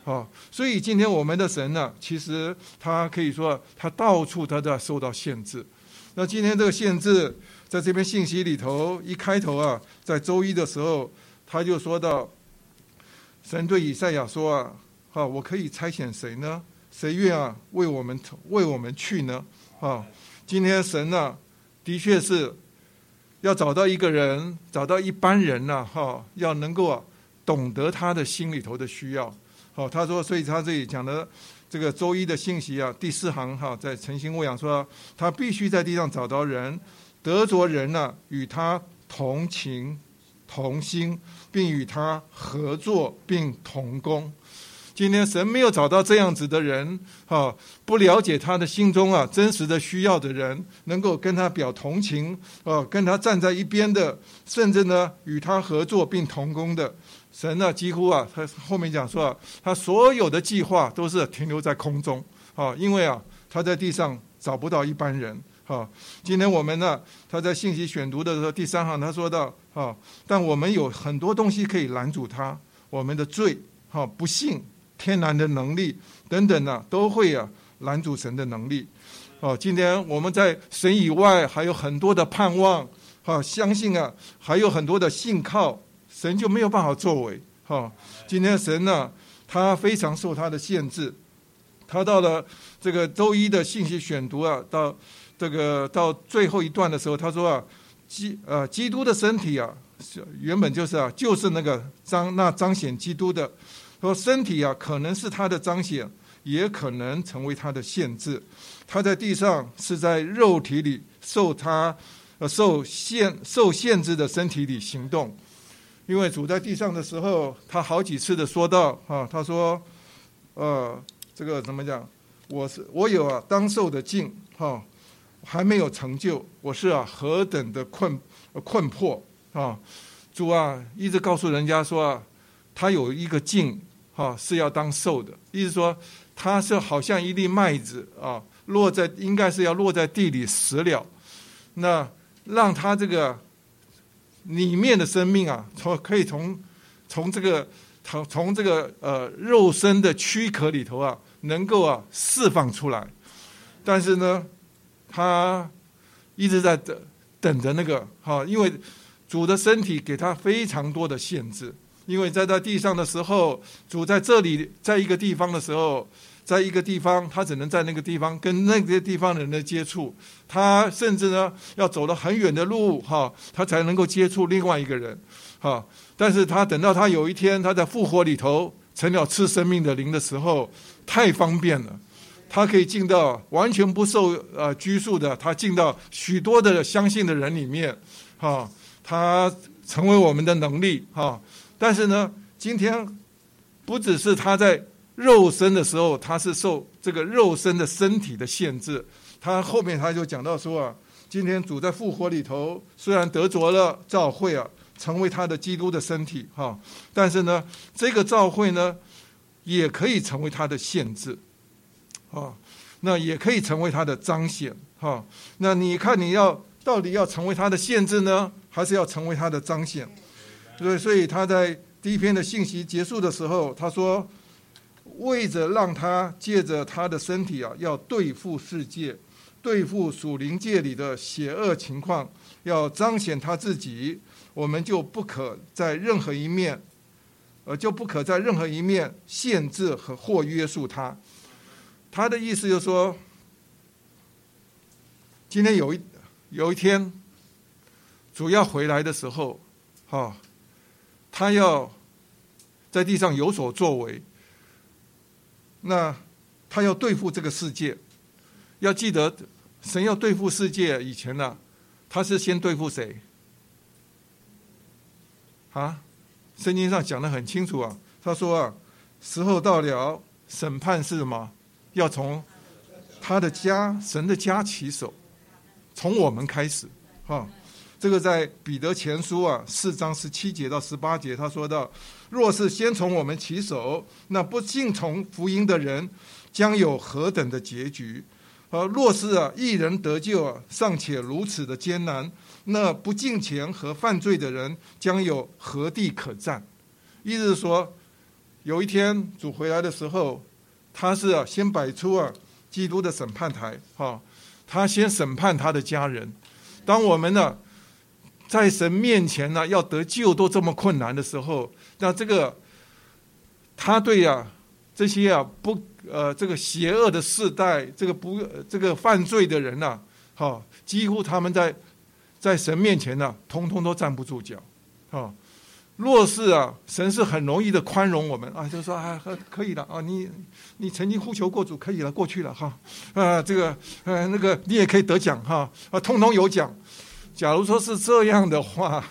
啊，所以今天我们的神呢，其实他可以说他到处他都要受到限制。那今天这个限制，在这篇信息里头一开头啊，在周一的时候他就说到，神对以赛亚说啊，好，我可以差遣谁呢？谁愿啊为我们为我们去呢？啊，今天神呢，的确是要找到一个人，找到一般人呢，哈，要能够啊，懂得他的心里头的需要。好，他说，所以他这里讲的这个周一的信息啊，第四行哈，在诚心喂养说，他必须在地上找到人，得着人呢，与他同情同心，并与他合作，并同工。今天神没有找到这样子的人，哈，不了解他的心中啊真实的需要的人，能够跟他表同情，啊，跟他站在一边的，甚至呢与他合作并同工的神呢，几乎啊，他后面讲说啊，他所有的计划都是停留在空中，啊，因为啊他在地上找不到一般人，哈。今天我们呢，他在信息选读的时候，第三行他说到，啊，但我们有很多东西可以拦阻他，我们的罪，哈，不幸。天然的能力等等呢，都会啊拦阻神的能力。哦，今天我们在神以外还有很多的盼望，哈，相信啊，还有很多的信靠，神就没有办法作为。哈，今天神呢，他非常受他的限制。他到了这个周一的信息选读啊，到这个到最后一段的时候，他说啊，基呃基督的身体啊，原本就是啊，就是那个彰那彰显基督的，说身体啊，可能是他的彰显，也可能成为他的限制。他在地上是在肉体里受他呃受限受限制的身体里行动，因为主在地上的时候，他好几次的说到啊，他说，呃，这个怎么讲？我是我有啊当受的境哈，还没有成就，我是啊何等的困困迫啊！主啊，一直告诉人家说啊，他有一个境哈是要当受的，意思说他是好像一粒麦子啊。落在应该是要落在地里死了，那让他这个里面的生命啊，从可以从从这个从从这个呃肉身的躯壳里头啊，能够啊释放出来。但是呢，他一直在等等着那个哈，因为主的身体给他非常多的限制，因为在他地上的时候，主在这里在一个地方的时候。在一个地方，他只能在那个地方跟那个地方人的接触，他甚至呢要走了很远的路，哈，他才能够接触另外一个人，哈。但是他等到他有一天他在复活里头成了赐生命的灵的时候，太方便了，他可以进到完全不受呃拘束的，他进到许多的相信的人里面，哈，他成为我们的能力，哈。但是呢，今天不只是他在。肉身的时候，他是受这个肉身的身体的限制。他后面他就讲到说啊，今天主在复活里头，虽然得着了召会啊，成为他的基督的身体哈，但是呢，这个召会呢，也可以成为他的限制，啊，那也可以成为他的彰显哈。那你看你要到底要成为他的限制呢，还是要成为他的彰显？所以，所以他在第一篇的信息结束的时候，他说。为着让他借着他的身体啊，要对付世界，对付属灵界里的邪恶情况，要彰显他自己，我们就不可在任何一面，呃，就不可在任何一面限制和或约束他。他的意思就是说，今天有一有一天，主要回来的时候，哈，他要在地上有所作为。那他要对付这个世界，要记得，神要对付世界以前呢，他是先对付谁？啊，圣经上讲的很清楚啊，他说啊，时候到了，审判是什么？要从他的家，神的家起手，从我们开始，哈。这个在彼得前书啊四章十七节到十八节，他说到：若是先从我们起手，那不信从福音的人将有何等的结局？而若是啊一人得救啊尚且如此的艰难，那不敬钱和犯罪的人将有何地可占？意思是说，有一天主回来的时候，他是啊先摆出啊基督的审判台，哈，他先审判他的家人。当我们呢？在神面前呢，要得救都这么困难的时候，那这个他对呀这些啊不呃这个邪恶的世代，这个不这个犯罪的人呐，哈，几乎他们在在神面前呢，通通都站不住脚，哈。若是啊，神是很容易的宽容我们啊，就说啊可以了啊，你你曾经呼求过主，可以了，过去了哈，啊这个呃那个你也可以得奖哈，啊通通有奖。假如说是这样的话，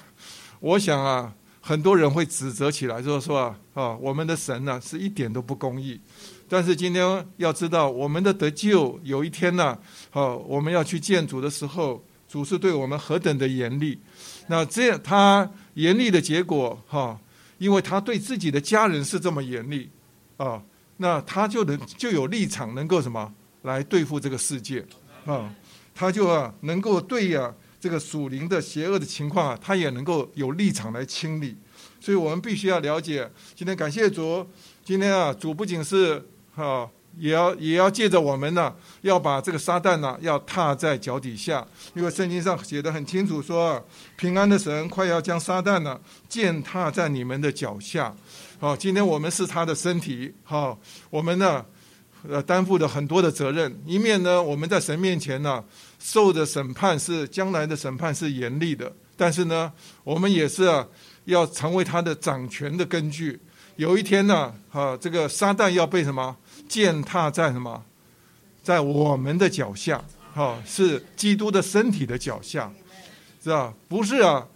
我想啊，很多人会指责起来，就是说啊，啊，我们的神呢是一点都不公义。但是今天要知道，我们的得救有一天呢，好，我们要去见主的时候，主是对我们何等的严厉。那这样他严厉的结果，哈，因为他对自己的家人是这么严厉啊，那他就能就有立场能够什么来对付这个世界啊，他就啊能够对呀。这个属灵的邪恶的情况啊，他也能够有立场来清理，所以我们必须要了解。今天感谢主，今天啊，主不仅是哈，也要也要借着我们呢，要把这个撒旦呢，要踏在脚底下。因为圣经上写的很清楚，说平安的神快要将撒旦呢践踏在你们的脚下。好，今天我们是他的身体，好，我们呢呃担负着很多的责任。一面呢，我们在神面前呢，受的审判是将来的审判是严厉的，但是呢，我们也是啊，要成为他的掌权的根据。有一天呢，啊，这个撒旦要被什么践踏在什么，在我们的脚下，哈，是基督的身体的脚下，是吧？不是啊，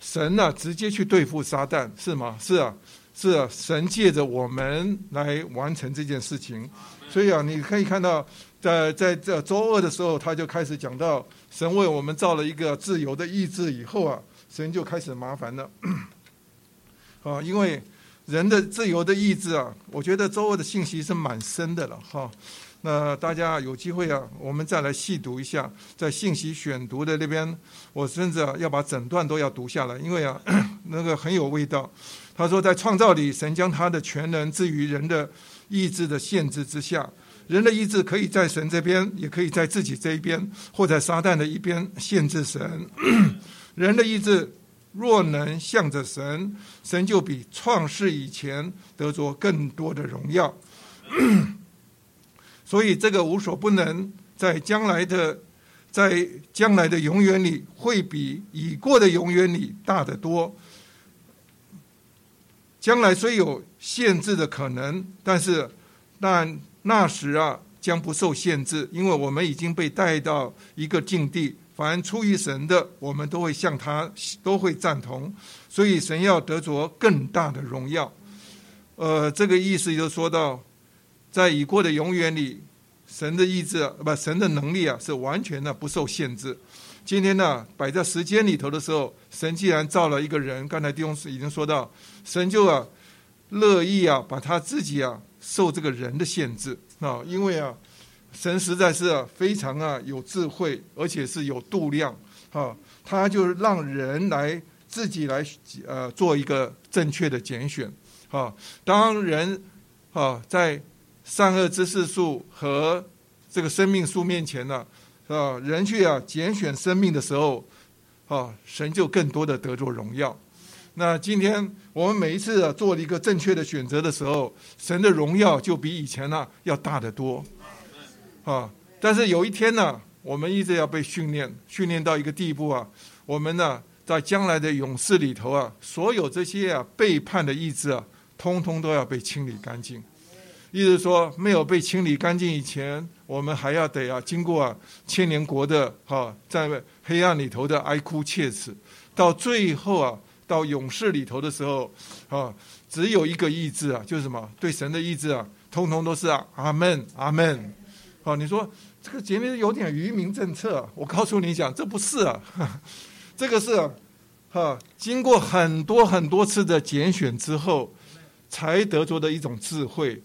神呢直接去对付撒旦是吗？是啊，是啊，神借着我们来完成这件事情。所以啊，你可以看到，在在这周二的时候，他就开始讲到神为我们造了一个自由的意志以后啊，神就开始麻烦了，啊，因为。人的自由的意志啊，我觉得周二的信息是蛮深的了哈。那大家有机会啊，我们再来细读一下，在信息选读的那边，我甚至啊要把整段都要读下来，因为啊 那个很有味道。他说，在创造里，神将他的全能置于人的意志的限制之下。人的意志可以在神这边，也可以在自己这一边，或在撒旦的一边限制神。人的意志。若能向着神，神就比创世以前得着更多的荣耀。所以这个无所不能，在将来的，在将来的永远里，会比已过的永远里大得多。将来虽有限制的可能，但是但那时啊，将不受限制，因为我们已经被带到一个境地。凡出于神的，我们都会向他都会赞同，所以神要得着更大的荣耀。呃，这个意思就说到，在已过的永远里，神的意志不，神的能力啊，是完全的不受限制。今天呢，摆在时间里头的时候，神既然造了一个人，刚才弟兄已经说到，神就啊乐意啊把他自己啊受这个人的限制啊，因为啊。神实在是啊非常啊有智慧，而且是有度量，啊，他就让人来自己来呃做一个正确的拣选，啊，当人啊在善恶知识树和这个生命树面前呢，啊，人去啊拣选生命的时候，啊，神就更多的得着荣耀。那今天我们每一次啊做了一个正确的选择的时候，神的荣耀就比以前呢要大得多。啊！但是有一天呢，我们一直要被训练，训练到一个地步啊，我们呢，在将来的勇士里头啊，所有这些啊背叛的意志啊，通通都要被清理干净。意思说，没有被清理干净以前，我们还要得啊，经过啊千年国的哈，在黑暗里头的哀哭切齿，到最后啊，到勇士里头的时候啊，只有一个意志啊，就是什么？对神的意志啊，通通都是啊，阿门，阿门。好，你说这个前面有点愚民政策，我告诉你讲，这不是啊，这个是哈，经过很多很多次的拣选之后，才得着的一种智慧。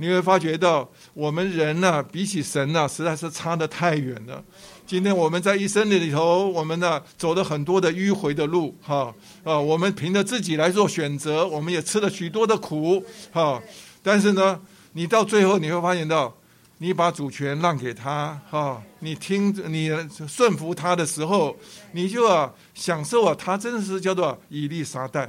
你会发觉到，我们人呢，比起神呢，实在是差得太远了。今天我们在一生里头，我们呢走了很多的迂回的路，哈啊，我们凭着自己来做选择，我们也吃了许多的苦，哈。但是呢，你到最后你会发现到。你把主权让给他，哈，你听，你顺服他的时候，你就啊享受啊，他真的是叫做以利沙代，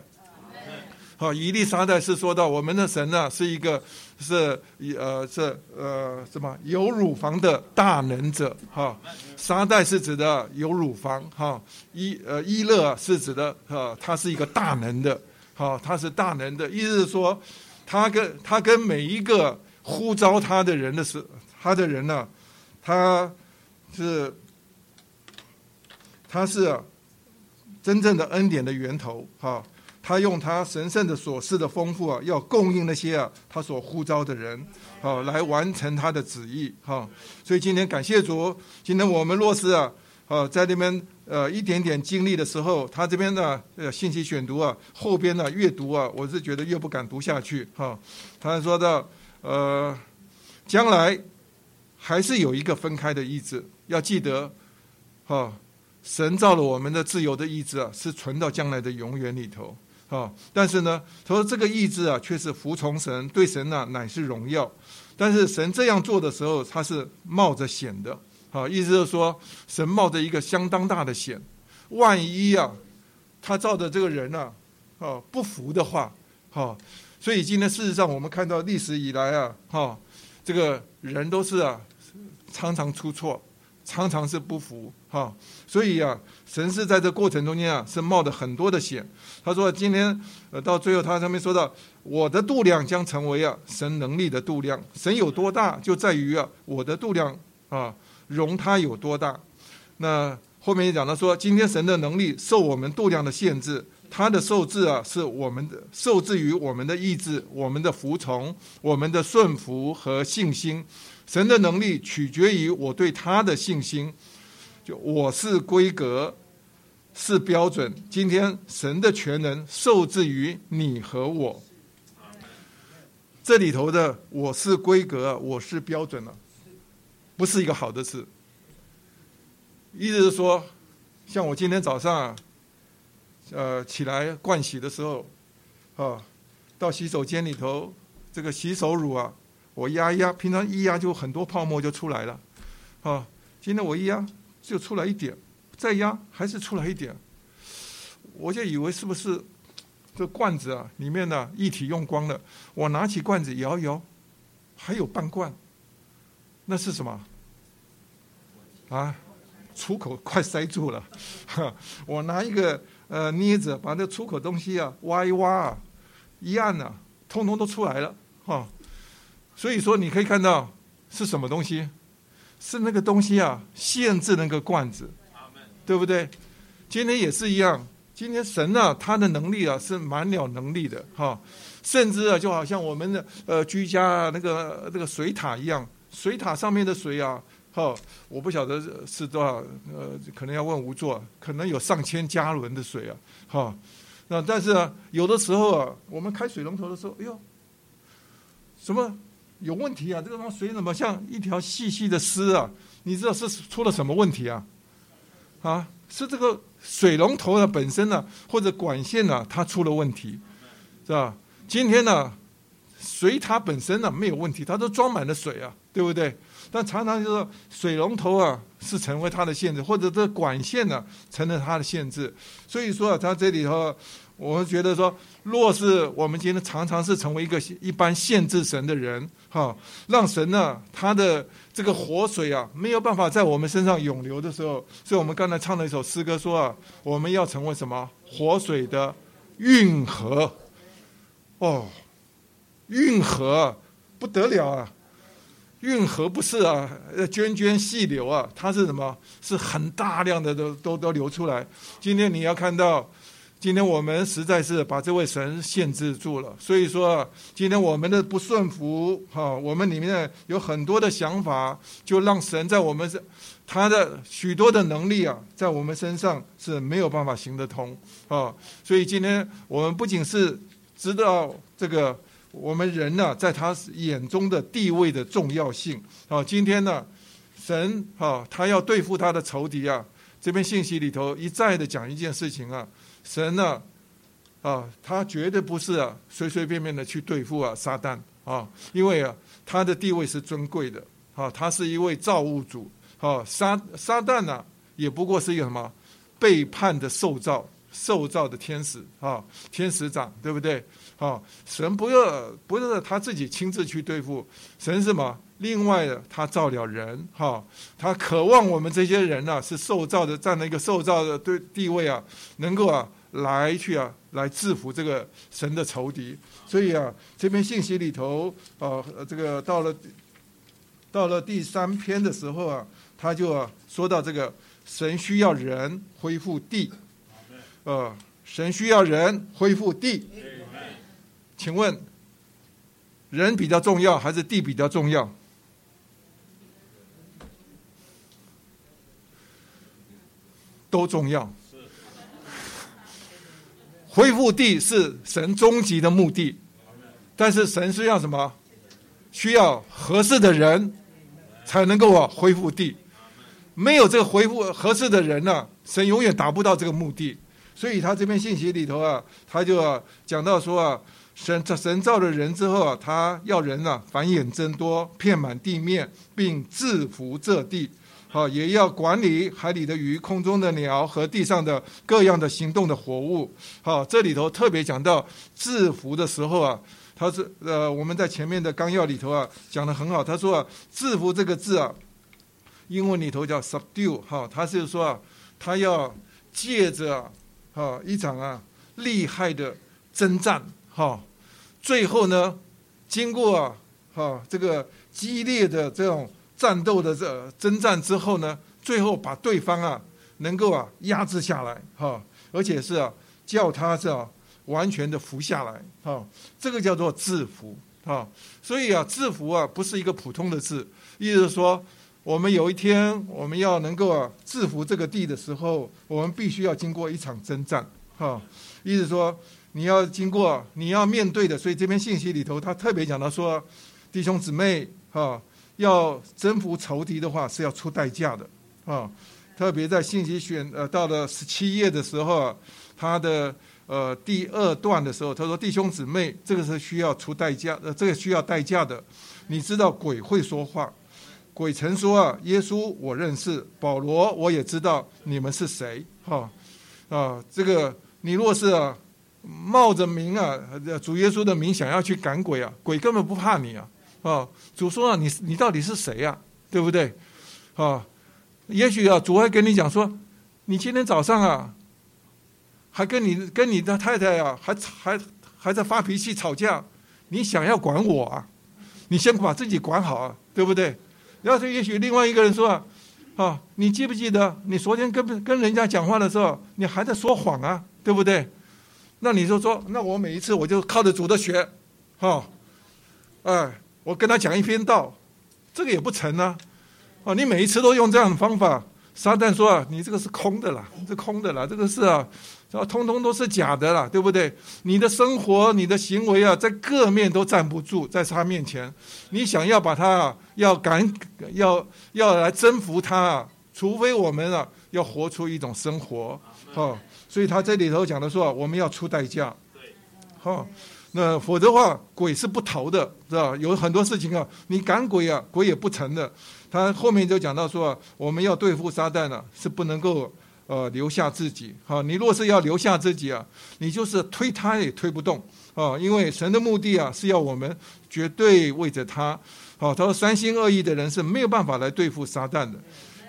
好，以利沙代是说到我们的神呢，是一个是呃是呃什么有乳房的大能者，哈，沙袋是指的有乳房，哈，伊呃伊勒是指的哈，他是一个大能的，好，他是大能的，意思是说，他跟他跟每一个呼召他的人的时。他的人呢，他是他是真正的恩典的源头哈，他用他神圣的所示的丰富啊，要供应那些啊他所呼召的人，好来完成他的旨意哈。所以今天感谢主，今天我们若是啊，啊在那边呃一点点经历的时候，他这边呢呃信息选读啊，后边呢越读啊，我是觉得越不敢读下去哈。他说的呃将来。还是有一个分开的意志，要记得，哈，神造了我们的自由的意志啊，是存到将来的永远里头，啊。但是呢，他说这个意志啊，却是服从神，对神呢乃是荣耀。但是神这样做的时候，他是冒着险的，啊，意思就是说，神冒着一个相当大的险，万一啊，他造的这个人呢，啊，不服的话，哈。所以今天事实上，我们看到历史以来啊，哈。这个人都是啊，常常出错，常常是不服哈。所以啊，神是在这过程中间啊，是冒着很多的险。他说今天呃到最后，他上面说到，我的度量将成为啊神能力的度量。神有多大，就在于啊我的度量啊容他有多大。那后面也讲到说，今天神的能力受我们度量的限制。他的受制啊，是我们的受制于我们的意志、我们的服从、我们的顺服和信心。神的能力取决于我对他的信心。我是规格，是标准。今天神的全能受制于你和我。这里头的我是规格，我是标准了，不是一个好的事。意思是说，像我今天早上。呃，起来盥洗的时候，啊，到洗手间里头，这个洗手乳啊，我压一压，平常一压就很多泡沫就出来了，啊，今天我一压就出来一点，再压还是出来一点，我就以为是不是这罐子啊里面的液体用光了，我拿起罐子摇一摇，还有半罐，那是什么？啊，出口快塞住了，我拿一个。呃，镊子把那出口东西啊挖一挖啊，一按呐，通通都出来了哈。所以说你可以看到是什么东西，是那个东西啊，限制那个罐子，对不对？今天也是一样，今天神啊，他的能力啊是满了能力的哈，甚至啊就好像我们的呃居家那个那个水塔一样，水塔上面的水啊。哈，我不晓得是多少，呃，可能要问吴座，可能有上千加仑的水啊，哈，那但是啊，有的时候啊，我们开水龙头的时候，哎呦，什么有问题啊？这个水怎么像一条细细的丝啊？你知道是出了什么问题啊？啊，是这个水龙头的本身呢，或者管线呢，它出了问题，是吧？今天呢，水塔本身呢没有问题，它都装满了水啊，对不对？但常常就是水龙头啊，是成为它的限制，或者这管线呢成了它的限制。所以说啊，它这里头，我们觉得说，若是我们今天常常是成为一个一般限制神的人，哈，让神呢他的这个活水啊没有办法在我们身上涌流的时候，所以我们刚才唱了一首诗歌说啊，我们要成为什么活水的运河？哦，运河不得了啊！运河不是啊，涓涓细流啊，它是什么？是很大量的都都都流出来。今天你要看到，今天我们实在是把这位神限制住了。所以说，今天我们的不顺服，哈，我们里面有很多的想法，就让神在我们身，他的许多的能力啊，在我们身上是没有办法行得通啊。所以今天我们不仅是知道这个。我们人呢，在他眼中的地位的重要性啊，今天呢，神啊，他要对付他的仇敌啊。这篇信息里头一再的讲一件事情啊，神呢，啊，他绝对不是啊随随便便的去对付啊撒旦啊，因为啊，他的地位是尊贵的啊，他是一位造物主啊，撒撒旦呢，也不过是一个什么背叛的受造受造的天使啊，天使长，对不对？啊，神不要不是他自己亲自去对付，神是什么？另外，他造了人，哈，他渴望我们这些人呢，是受造的，站在一个受造的对地位啊，能够啊来去啊来制服这个神的仇敌。所以啊，这篇信息里头啊，这个到了到了第三篇的时候啊，他就啊说到这个神需要人恢复地，呃，神需要人恢复地。请问，人比较重要还是地比较重要？都重要。恢复地是神终极的目的，但是神需要什么？需要合适的人才能够啊恢复地。没有这个恢复合适的人呢，神永远达不到这个目的。所以他这篇信息里头啊，他就讲到说啊。神造神造了人之后啊，他要人啊繁衍增多，遍满地面，并制服这地，好，也要管理海里的鱼、空中的鸟和地上的各样的行动的活物。好，这里头特别讲到制服的时候啊，他是呃，我们在前面的纲要里头啊讲的很好。他说，制服这个字啊，英文里头叫 subdue 哈，他是说啊，他要借着哈一场啊厉害的征战哈，最后呢，经过啊哈这个激烈的这种战斗的这征战之后呢，最后把对方啊能够啊压制下来哈，而且是啊叫他是啊。完全的服下来，哈，这个叫做制服，哈，所以啊，制服啊，不是一个普通的字，意思是说，我们有一天我们要能够啊制服这个地的时候，我们必须要经过一场征战，哈，意思说你要经过，你要面对的，所以这篇信息里头他特别讲到说，弟兄姊妹，哈，要征服仇敌的话是要出代价的，啊，特别在信息选呃到了十七页的时候，他的。呃，第二段的时候，他说：“弟兄姊妹，这个是需要出代价，呃，这个需要代价的。你知道鬼会说话，鬼曾说啊，耶稣我认识，保罗我也知道你们是谁，哈，啊，这个你若是啊，冒着名啊，主耶稣的名想要去赶鬼啊，鬼根本不怕你啊，啊，主说啊，你你到底是谁呀？对不对？啊，也许啊，主会跟你讲说，你今天早上啊。”还跟你跟你的太太啊，还还还在发脾气吵架，你想要管我啊？你先把自己管好啊，对不对？要是也许另外一个人说啊，啊，你记不记得你昨天跟跟人家讲话的时候，你还在说谎啊，对不对？那你就说，那我每一次我就靠着主的学，哈，哎，我跟他讲一篇道，这个也不成啊，哦，你每一次都用这样的方法，撒旦说啊，你这个是空的啦，是空的啦，这个是啊。啊，通通都是假的啦，对不对？你的生活、你的行为啊，在各面都站不住，在他面前，你想要把他啊，要赶，要要来征服他啊，除非我们啊，要活出一种生活，哈。所以他这里头讲的说，我们要出代价，对，哈。那否则的话，鬼是不逃的，是吧？有很多事情啊，你赶鬼啊，鬼也不成的。他后面就讲到说，我们要对付撒旦呢，是不能够。呃，留下自己，好，你若是要留下自己啊，你就是推他也推不动，啊，因为神的目的啊是要我们绝对为着他，好，他说三心二意的人是没有办法来对付撒旦的，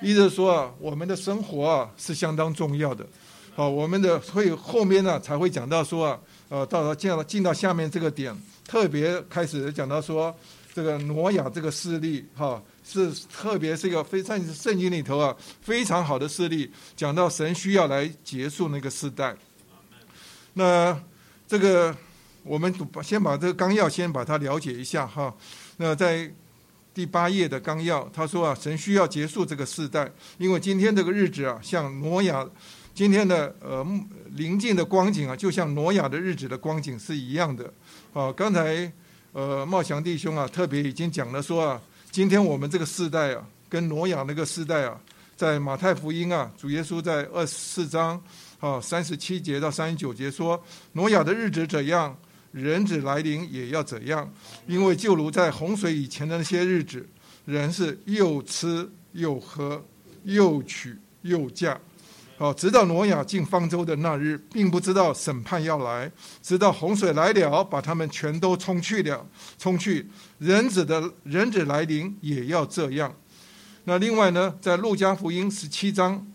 意思说啊，我们的生活啊是相当重要的，好，我们的会后面呢才会讲到说啊，呃，到了进到进到下面这个点，特别开始讲到说这个挪亚这个势力，哈。是，特别是一个非常圣经里头啊，非常好的事例，讲到神需要来结束那个时代。那这个我们先把这个纲要先把它了解一下哈。那在第八页的纲要，他说啊，神需要结束这个世代，因为今天这个日子啊，像挪亚今天的呃临近的光景啊，就像挪亚的日子的光景是一样的。啊，刚才呃茂祥弟兄啊，特别已经讲了说啊。今天我们这个世代啊，跟挪亚那个世代啊，在马太福音啊，主耶稣在二十四章啊三十七节到三十九节说，挪亚的日子怎样，人子来临也要怎样，因为就如在洪水以前的那些日子，人是又吃又喝，又娶又嫁。哦，直到挪亚进方舟的那日，并不知道审判要来，直到洪水来了，把他们全都冲去了，冲去。人子的人子来临也要这样。那另外呢，在路加福音十七章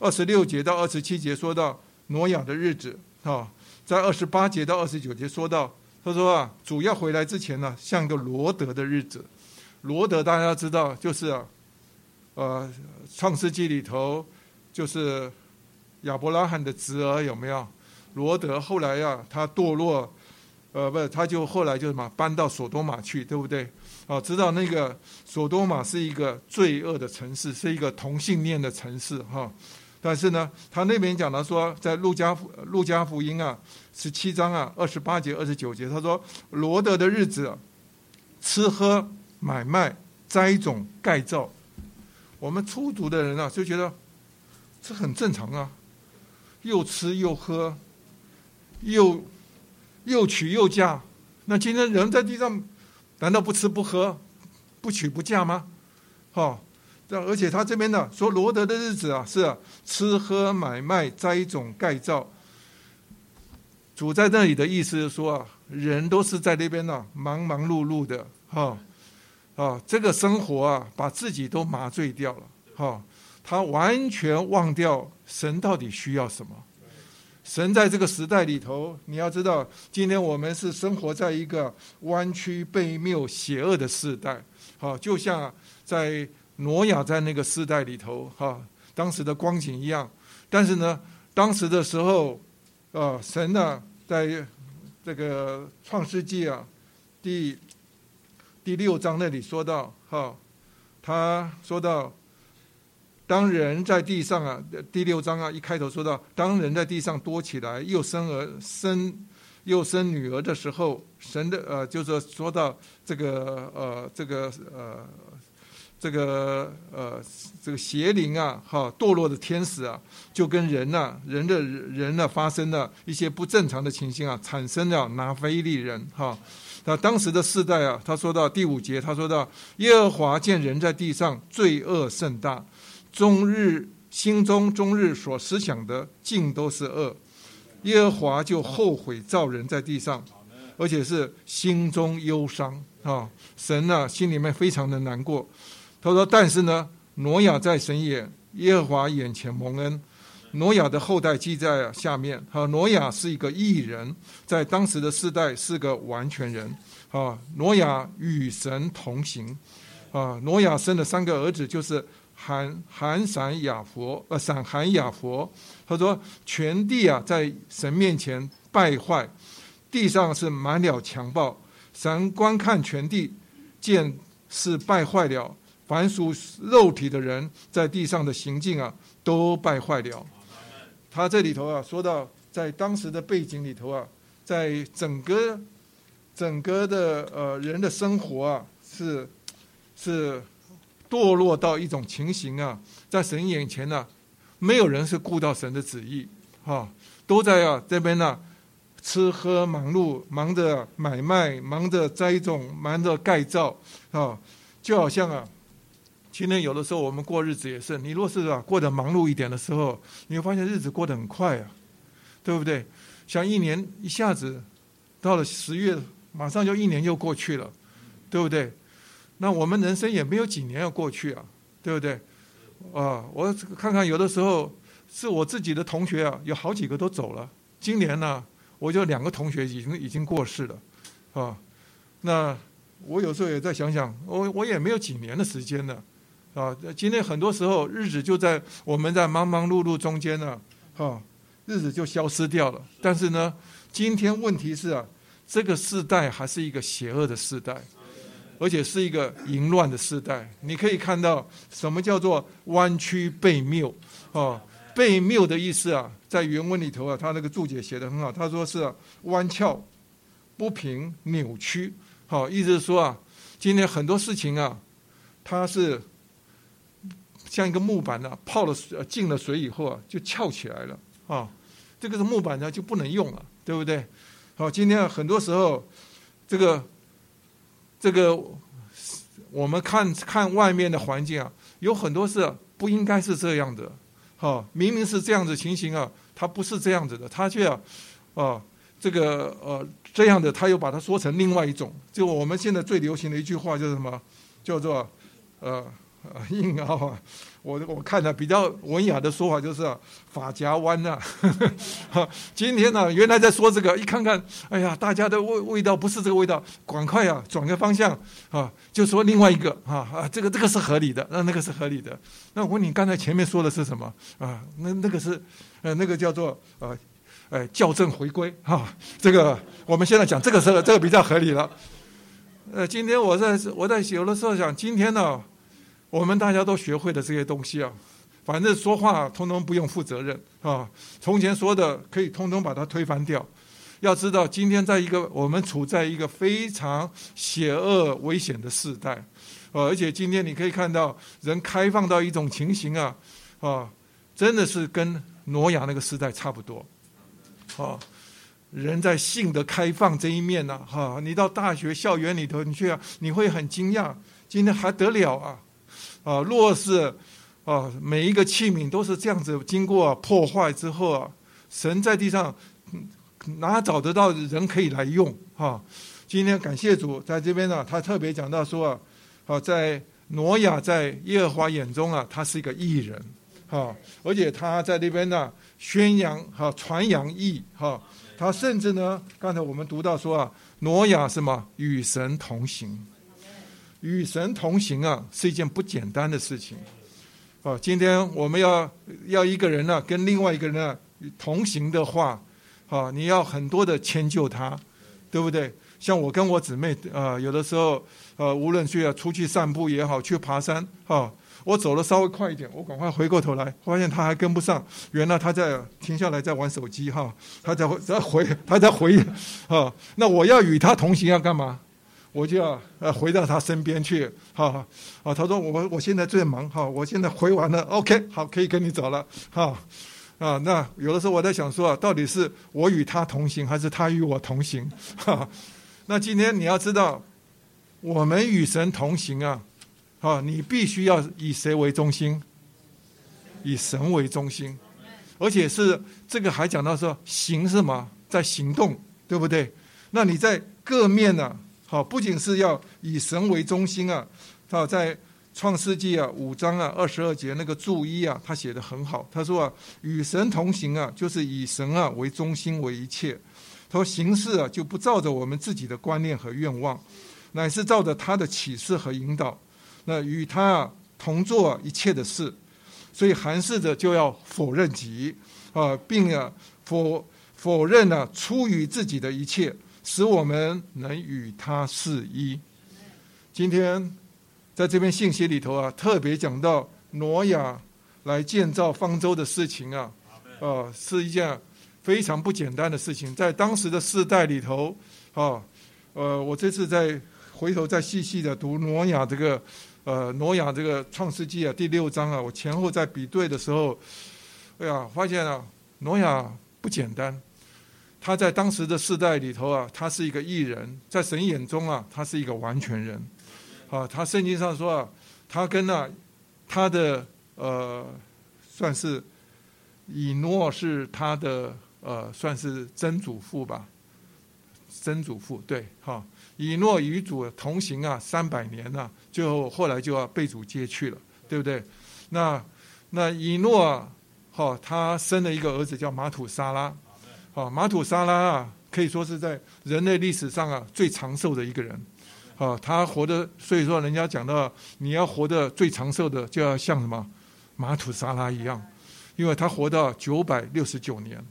二十六节到二十七节说到挪亚的日子，哈，在二十八节到二十九节说到，他说啊，主要回来之前呢，像个罗德的日子。罗德大家知道，就是啊，呃，创世纪里头就是。亚伯拉罕的侄儿有没有？罗德后来呀，他堕落，呃，不，他就后来就什么搬到索多玛去，对不对？啊，知道那个索多玛是一个罪恶的城市，是一个同性恋的城市，哈。但是呢，他那边讲到说，在路加路加福音啊，十七章啊，二十八节、二十九节，他说罗德的日子，吃喝买卖栽种盖造，我们出族的人啊，就觉得这很正常啊。又吃又喝，又又娶又嫁，那今天人在地上，难道不吃不喝，不娶不嫁吗？哈，这而且他这边呢说罗德的日子啊是吃喝买卖栽种盖造。主在那里的意思是说啊，人都是在那边呢，忙忙碌碌的，哈，啊，这个生活啊，把自己都麻醉掉了，哈，他完全忘掉神到底需要什么。神在这个时代里头，你要知道，今天我们是生活在一个弯曲悖谬、邪恶的时代，好，就像在挪亚在那个时代里头，哈，当时的光景一样。但是呢，当时的时候，啊，神呢，在这个创世纪啊，第第六章那里说到，哈，他说到。当人在地上啊，第六章啊，一开头说到，当人在地上多起来，又生儿生又生女儿的时候，神的呃，就是说到这个呃，这个呃，这个呃，这个邪灵啊，哈，堕落的天使啊，就跟人呐，人的人呢，发生了一些不正常的情形啊，产生了拿非利人哈。那当时的世代啊，他说到第五节，他说到耶和华见人在地上罪恶甚大。终日心中终日所思想的尽都是恶，耶和华就后悔造人在地上，而且是心中忧伤啊！神呢心里面非常的难过。他说：“但是呢，挪亚在神眼耶和华眼前蒙恩。挪亚的后代记在下面。哈，挪亚是一个异人，在当时的世代是个完全人。啊，挪亚与神同行。啊，挪亚生了三个儿子，就是。”喊喊闪雅佛，呃，闪韩雅佛，他说全地啊，在神面前败坏，地上是满了强暴。神观看全地，见是败坏了，凡属肉体的人在地上的行径啊，都败坏了。他这里头啊，说到在当时的背景里头啊，在整个整个的呃人的生活啊，是是。堕落到一种情形啊，在神眼前呢，没有人是顾到神的旨意，哈，都在啊这边呢，吃喝忙碌，忙着买卖，忙着栽种，忙着盖造，啊，就好像啊，今天有的时候我们过日子也是，你若是啊过得忙碌一点的时候，你会发现日子过得很快啊，对不对？像一年一下子到了十月，马上就一年又过去了，对不对？那我们人生也没有几年要过去啊，对不对？啊，我看看有的时候是我自己的同学啊，有好几个都走了。今年呢，我就两个同学已经已经过世了，啊，那我有时候也在想想，我我也没有几年的时间了，啊，今天很多时候日子就在我们在忙忙碌碌中间呢，哈，日子就消失掉了。但是呢，今天问题是啊，这个时代还是一个邪恶的时代。而且是一个淫乱的时代，你可以看到什么叫做弯曲背谬啊？背谬的意思啊，在原文里头啊，他那个注解写的很好，他说是弯翘、不平、扭曲。好，意思是说啊，今天很多事情啊，它是像一个木板呢，泡了水进了水以后啊，就翘起来了啊，这个是木板呢就不能用了，对不对？好，今天很多时候这个。这个我们看看外面的环境啊，有很多事不应该是这样的，哈，明明是这样子情形啊，他不是这样子的，他却啊，这个呃这样的，他又把它说成另外一种。就我们现在最流行的一句话就是什么，叫做呃啊 硬凹啊。我我看的比较文雅的说法就是啊发夹弯呐，今天呢原来在说这个，一看看，哎呀，大家的味味道不是这个味道，赶快啊转个方向啊，就说另外一个啊啊，这个这个是合理的，那那个是合理的。那我问你，刚才前面说的是什么啊？那那个是呃那个叫做呃呃校正回归哈，这个我们现在讲这个是这个比较合理了。呃，今天我在我在有的时候想，今天呢。我们大家都学会的这些东西啊，反正说话通通不用负责任啊。从前说的可以通通把它推翻掉。要知道，今天在一个我们处在一个非常邪恶危险的时代，呃，而且今天你可以看到人开放到一种情形啊，啊，真的是跟挪亚那个时代差不多。啊，人在性的开放这一面呢，哈，你到大学校园里头，你去啊，你会很惊讶，今天还得了啊？啊，若是啊，每一个器皿都是这样子经过破坏之后啊，神在地上哪找得到人可以来用哈？今天感谢主，在这边呢，他特别讲到说啊，好在挪亚在耶和华眼中啊，他是一个艺人哈，而且他在那边呢宣扬哈传扬义哈，他甚至呢，刚才我们读到说啊，挪亚什么与神同行，与神同行啊，是一件不简单的事情。啊，今天我们要要一个人呢，跟另外一个人呢同行的话，啊，你要很多的迁就他，对不对？像我跟我姊妹，啊，有的时候，呃，无论去出去散步也好，去爬山，哈，我走的稍微快一点，我赶快回过头来，发现他还跟不上，原来他在停下来在玩手机，哈，他在在回，他在回，啊，那我要与他同行要干嘛？我就要呃回到他身边去，哈，啊，他说我我现在最忙，哈，我现在回完了，OK，好，可以跟你走了，哈，啊，那有的时候我在想说，到底是我与他同行，还是他与我同行？哈。那今天你要知道，我们与神同行啊，啊，你必须要以谁为中心？以神为中心，而且是这个还讲到说行是吗？在行动，对不对？那你在各面呢？好，不仅是要以神为中心啊，啊，在创世纪啊五章啊二十二节那个注一啊，他写的很好。他说啊，与神同行啊，就是以神啊为中心为一切。他说：“行事啊，就不照着我们自己的观念和愿望，乃是照着他的启示和引导。那与他啊同做一切的事，所以韩试着就要否认己啊，并啊否否认了出于自己的一切，使我们能与他是一。今天在这篇信息里头啊，特别讲到挪亚来建造方舟的事情啊，啊，是一件。”非常不简单的事情，在当时的世代里头，啊，呃，我这次在回头再细细的读挪亚这个，呃，挪亚这个创世纪啊第六章啊，我前后在比对的时候，哎呀，发现啊，挪亚不简单，他在当时的世代里头啊，他是一个艺人，在神眼中啊，他是一个完全人，啊，他圣经上说啊，他跟那他的呃，算是以诺是他的。呃，算是曾祖父吧，曾祖父对哈，以诺与主同行啊，三百年呐，最后后来就要被主接去了，对不对？那那以诺哈，他生了一个儿子叫马土沙拉，啊，马土沙拉啊，可以说是在人类历史上啊最长寿的一个人，啊，他活的，所以说人家讲到你要活得最长寿的，就要像什么马土沙拉一样，因为他活到九百六十九年。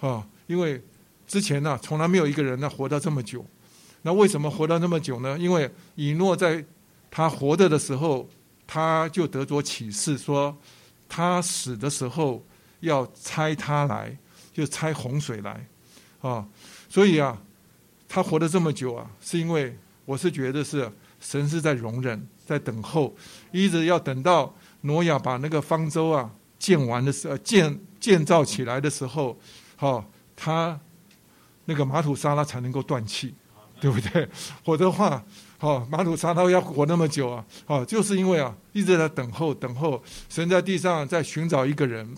啊，因为之前呢，从来没有一个人呢活到这么久。那为什么活到那么久呢？因为以诺在他活着的时候，他就得着启示，说他死的时候要拆他来，就拆洪水来。啊，所以啊，他活了这么久啊，是因为我是觉得是神是在容忍，在等候，一直要等到挪亚把那个方舟啊建完的时候，建建造起来的时候。好，他那个马土沙拉才能够断气，对不对？否则的话，好马土沙拉要活那么久啊，好，就是因为啊一直在等候，等候神在地上在寻找一个人。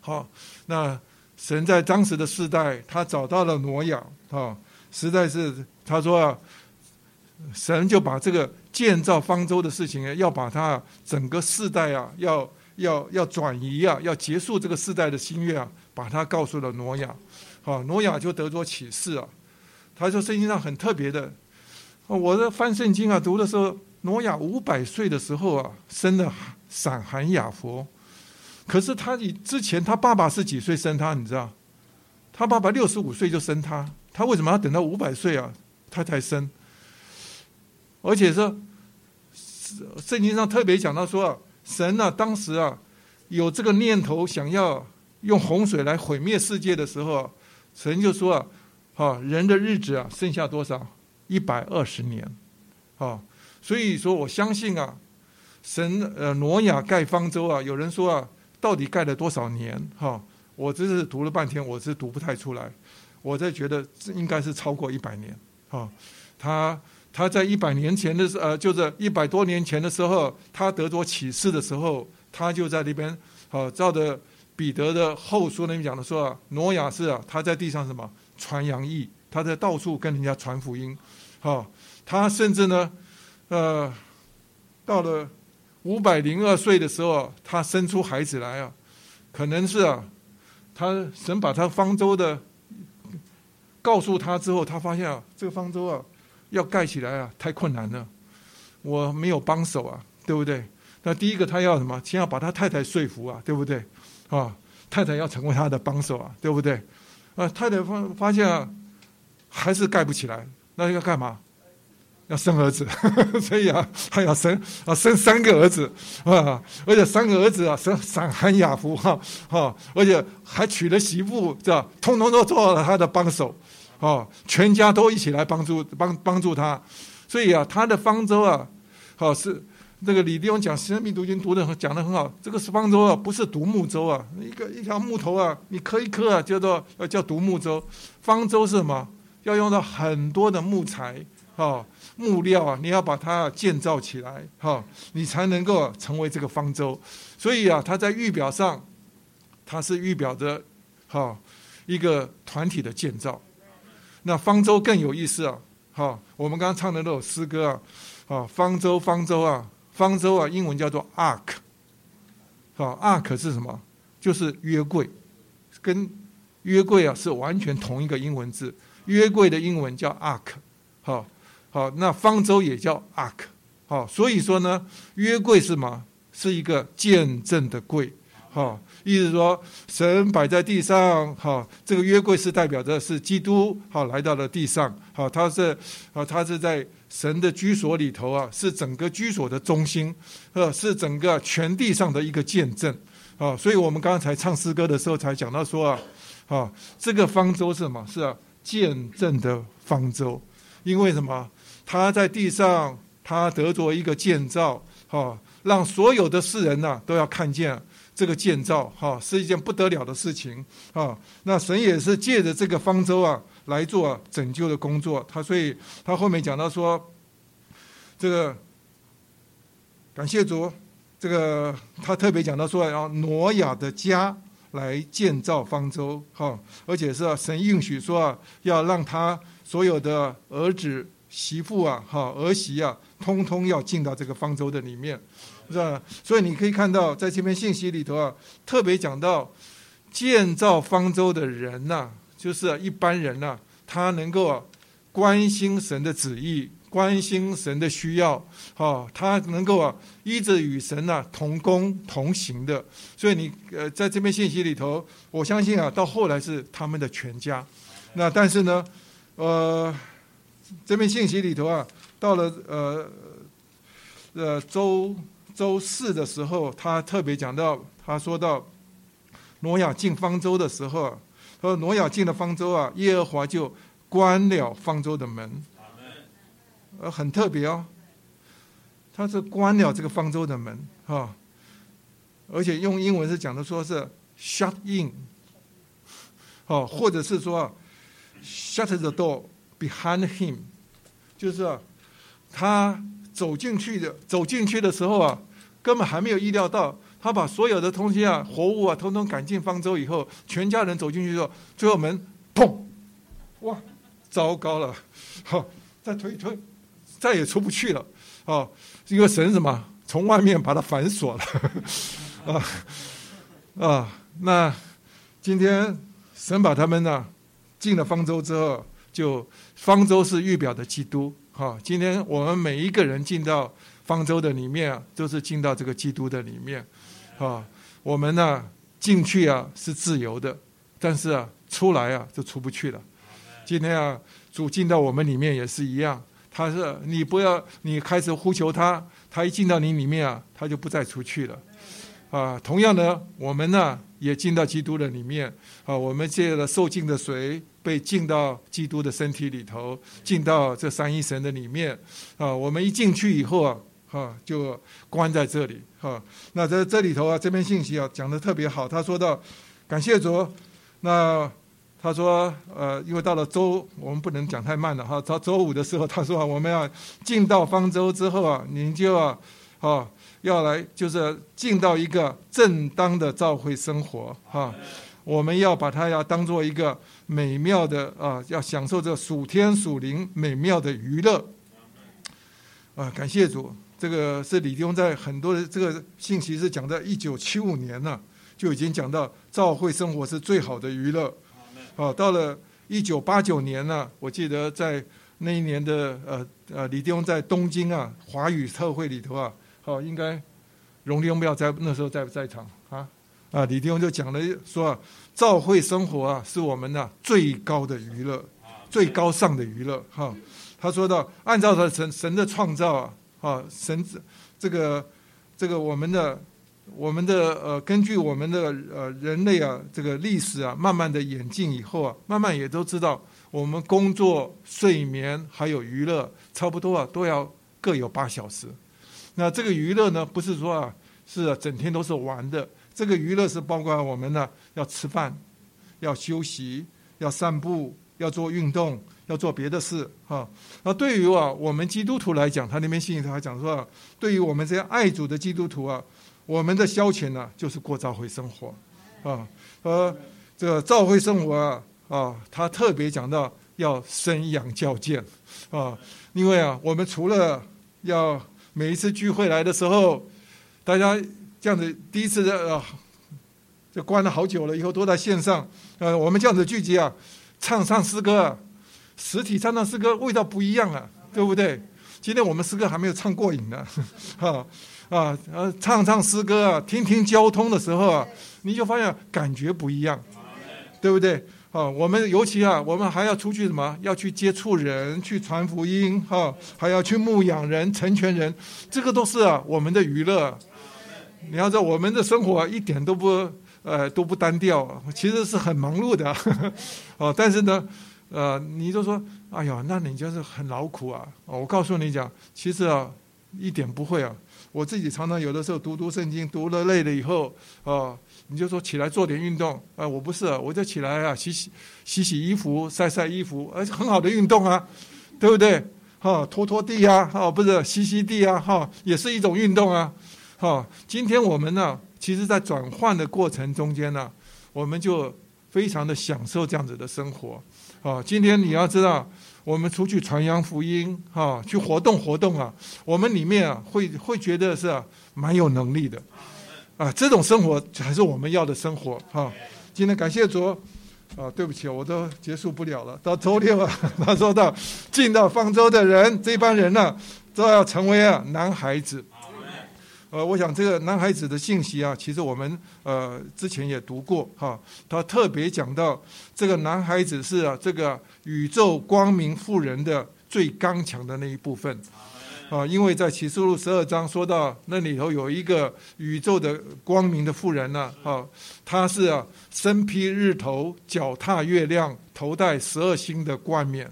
好，那神在当时的世代，他找到了挪亚，啊，实在是他说啊，神就把这个建造方舟的事情，要把它整个世代啊，要要要转移啊，要结束这个世代的心愿啊。把他告诉了挪亚，啊，挪亚就得着启示啊。他说圣经上很特别的，我的翻圣经啊，读的时候，挪亚五百岁的时候啊，生了闪寒雅佛。可是他以之前他爸爸是几岁生他？你知道？他爸爸六十五岁就生他，他为什么要等到五百岁啊？他才生？而且说，圣经上特别讲到说，神啊，当时啊，有这个念头想要。用洪水来毁灭世界的时候，神就说啊，哈，人的日子啊，剩下多少？一百二十年，啊，所以说我相信啊，神呃，挪亚盖方舟啊，有人说啊，到底盖了多少年？哈，我这是读了半天，我是读不太出来，我在觉得应该是超过一百年，哈，他他在一百年前的时呃，就是一百多年前的时候，他得着启示的时候，他就在那边，好照着。彼得的后书那边讲的说啊，挪亚是啊，他在地上什么传扬义，他在到处跟人家传福音，哈，他甚至呢，呃，到了五百零二岁的时候，他生出孩子来啊，可能是啊，他神把他方舟的告诉他之后，他发现啊，这个方舟啊，要盖起来啊，太困难了，我没有帮手啊，对不对？那第一个他要什么？先要把他太太说服啊，对不对？啊，太太要成为他的帮手啊，对不对？啊，太太发发现啊，还是盖不起来，那要干嘛？要生儿子，所以啊，他要生啊，生三个儿子啊，而且三个儿子啊，生闪寒雅福哈哈，而且还娶了媳妇，是吧？通通都做了他的帮手，啊，全家都一起来帮助帮帮助他，所以啊，他的方舟啊，好是。这个李立勇讲《生命读经》读的很讲的很好。这个方舟啊，不是独木舟啊，一个一条木头啊，你磕一磕啊，叫做叫独木舟。方舟是什么？要用到很多的木材啊、木料啊，你要把它建造起来哈，你才能够成为这个方舟。所以啊，它在预表上，它是预表着哈一个团体的建造。那方舟更有意思啊，哈，我们刚刚唱的那首诗歌啊，啊，方舟，方舟啊。方舟啊，英文叫做 ark，好，ark 是什么？就是约柜，跟约柜啊是完全同一个英文字。约柜的英文叫 ark，好，好，那方舟也叫 ark，好，所以说呢，约柜是什么？是一个见证的柜，好，意思说神摆在地上，好，这个约柜是代表着是基督，好，来到了地上，好，他是，好，他是在。神的居所里头啊，是整个居所的中心，呃，是整个全地上的一个见证啊。所以我们刚才唱诗歌的时候才讲到说啊，啊，这个方舟是什么？是啊，见证的方舟。因为什么？他在地上，他得着一个建造，哈，让所有的世人呐都要看见这个建造，哈，是一件不得了的事情啊。那神也是借着这个方舟啊。来做拯救的工作，他所以他后面讲到说，这个感谢主，这个他特别讲到说，要挪亚的家来建造方舟，哈，而且是神应许说，要让他所有的儿子媳妇啊，哈儿媳啊，通通要进到这个方舟的里面，是吧？所以你可以看到，在这篇信息里头啊，特别讲到建造方舟的人呐。就是一般人呐，他能够关心神的旨意，关心神的需要，哈，他能够啊，一直与神呐同工同行的。所以你呃，在这篇信息里头，我相信啊，到后来是他们的全家。那但是呢，呃，这篇信息里头啊，到了呃呃周周四的时候，他特别讲到，他说到挪亚进方舟的时候。他说挪亚进了方舟啊，耶和华就关了方舟的门。呃，很特别哦，他是关了这个方舟的门哈，而且用英文是讲的说是 shut in，哦，或者是说 shut the door behind him，就是他走进去的，走进去的时候啊，根本还没有意料到。他把所有的东西啊、活物啊，统统赶进方舟以后，全家人走进去之后，最后门砰，哇，糟糕了，好，再推一推，再也出不去了，啊，因为神什么，从外面把它反锁了，啊啊，那今天神把他们呢进了方舟之后，就方舟是预表的基督，哈，今天我们每一个人进到方舟的里面啊，都是进到这个基督的里面。啊，我们呢进去啊是自由的，但是啊出来啊就出不去了。今天啊主进到我们里面也是一样，他是你不要你开始呼求他，他一进到你里面啊他就不再出去了。啊，同样的我们呢也进到基督的里面啊，我们借了受尽的水被进到基督的身体里头，进到这三一神的里面啊，我们一进去以后啊。哈，就关在这里哈。那在这里头啊，这篇信息啊讲的特别好。他说到，感谢主。那他说，呃，因为到了周，我们不能讲太慢了哈。到周五的时候，他说我们要进到方舟之后啊，您就要，啊，要来就是进到一个正当的教会生活哈。我们要把它要当做一个美妙的啊，要享受这属天属灵美妙的娱乐。啊，感谢主，这个是李弟兄在很多的这个信息是讲在一九七五年呢，就已经讲到教会生活是最好的娱乐。好，到了一九八九年呢，我记得在那一年的呃呃，李弟兄在东京啊华语特会里头啊，好，应该荣弟兄不要在那时候在不在场啊？啊，李弟兄就讲了说啊，教会生活啊是我们的最高的娱乐，最高尚的娱乐哈。他说到，按照他神神的创造啊，啊，神这个这个我们的我们的呃，根据我们的呃人类啊这个历史啊，慢慢的演进以后啊，慢慢也都知道，我们工作、睡眠还有娱乐，差不多啊都要各有八小时。那这个娱乐呢，不是说啊是整天都是玩的，这个娱乐是包括我们呢要吃饭、要休息、要散步、要做运动。要做别的事，哈。那对于啊，我们基督徒来讲，他那边信息他讲说，对于我们这些爱主的基督徒啊，我们的消遣呢，就是过教会生活，啊，呃，这个教会生活啊，啊，他特别讲到要生养教建，啊，因为啊，我们除了要每一次聚会来的时候，大家这样子第一次呃，就关了好久了，以后都在线上，呃，我们这样子聚集啊，唱唱诗歌。实体唱唱诗歌味道不一样啊，对不对？今天我们诗歌还没有唱过瘾呢，哈啊呃，唱唱诗歌啊，听听交通的时候啊，你就发现感觉不一样，对不对？啊，我们尤其啊，我们还要出去什么？要去接触人，去传福音，哈，还要去牧养人、成全人，这个都是啊我们的娱乐。你要知道，我们的生活一点都不呃都不单调，其实是很忙碌的，哦，但是呢。呃，你就说，哎呀，那你就是很劳苦啊！我告诉你讲，其实啊，一点不会啊。我自己常常有的时候读读圣经，读了累了以后，哦，你就说起来做点运动，啊，我不是，我就起来啊，洗洗洗洗衣服，晒晒衣服，而且很好的运动啊，对不对？哈，拖拖地啊，哈，不是吸吸地啊，哈，也是一种运动啊，哈。今天我们呢，其实在转换的过程中间呢，我们就非常的享受这样子的生活。啊，今天你要知道，我们出去传扬福音，哈，去活动活动啊，我们里面啊会会觉得是蛮有能力的，啊，这种生活才是我们要的生活，哈。今天感谢主，啊，对不起，我都结束不了了。到周六啊，他 说到进到方舟的人，这帮人呢都要成为啊男孩子。呃，我想这个男孩子的信息啊，其实我们呃之前也读过哈。他特别讲到这个男孩子是啊，这个宇宙光明富人的最刚强的那一部分啊，因为在启示录十二章说到那里头有一个宇宙的光明的富人呢，哈，他是啊身披日头，脚踏月亮，头戴十二星的冠冕。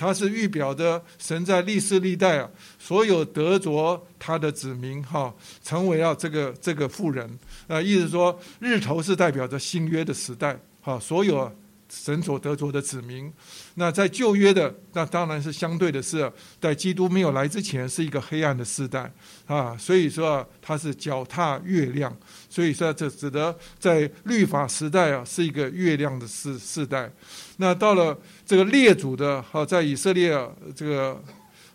他是预表的神在历世历代啊，所有得着他的子民哈，成为了这个这个富人啊，意思说日头是代表着新约的时代哈，所有神所得着的子民。那在旧约的，那当然是相对的是，在基督没有来之前是一个黑暗的时代啊，所以说他是脚踏月亮，所以说这指的在律法时代啊是一个月亮的世世代。那到了这个列祖的哈，在以色列这个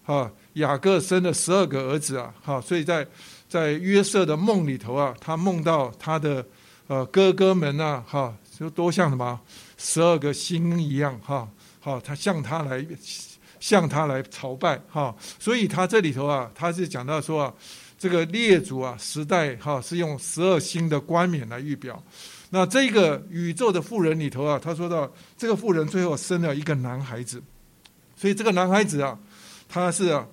哈雅各生了十二个儿子啊，哈，所以在在约瑟的梦里头啊，他梦到他的呃哥哥们呐，哈，就多像什么十二个星一样哈，好，他向他来向他来朝拜哈，所以他这里头啊，他是讲到说啊，这个列祖啊时代哈是用十二星的冠冕来预表。那这个宇宙的妇人里头啊，他说到这个妇人最后生了一个男孩子，所以这个男孩子啊，他是啊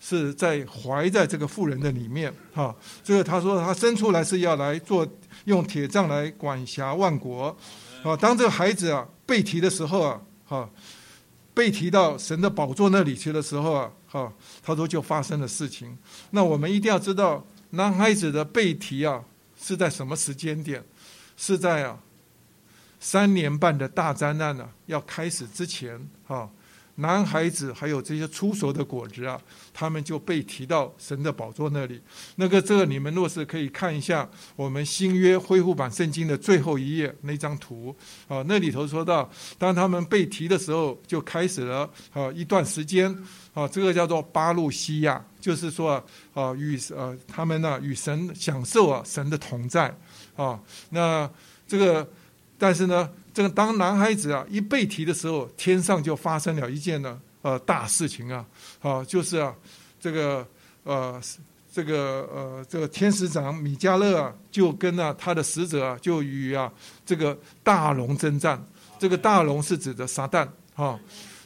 是在怀在这个妇人的里面哈。这个他说他生出来是要来做用铁杖来管辖万国啊。当这个孩子啊被提的时候啊，哈被提到神的宝座那里去的时候啊，哈他说就发生了事情。那我们一定要知道男孩子的被提啊是在什么时间点。是在啊三年半的大灾难呢要开始之前，哈，男孩子还有这些出熟的果子啊，他们就被提到神的宝座那里。那个这个你们若是可以看一下我们新约恢复版圣经的最后一页那张图啊，那里头说到，当他们被提的时候，就开始了啊一段时间啊，这个叫做巴路西亚，就是说啊与呃他们呢与神享受啊神的同在啊。那这个但是呢。这个当男孩子啊一被提的时候，天上就发生了一件呢呃大事情啊，啊就是啊这个呃这个呃这个天使长米迦勒啊就跟啊他的使者啊就与啊这个大龙征战，这个大龙是指的撒旦哈。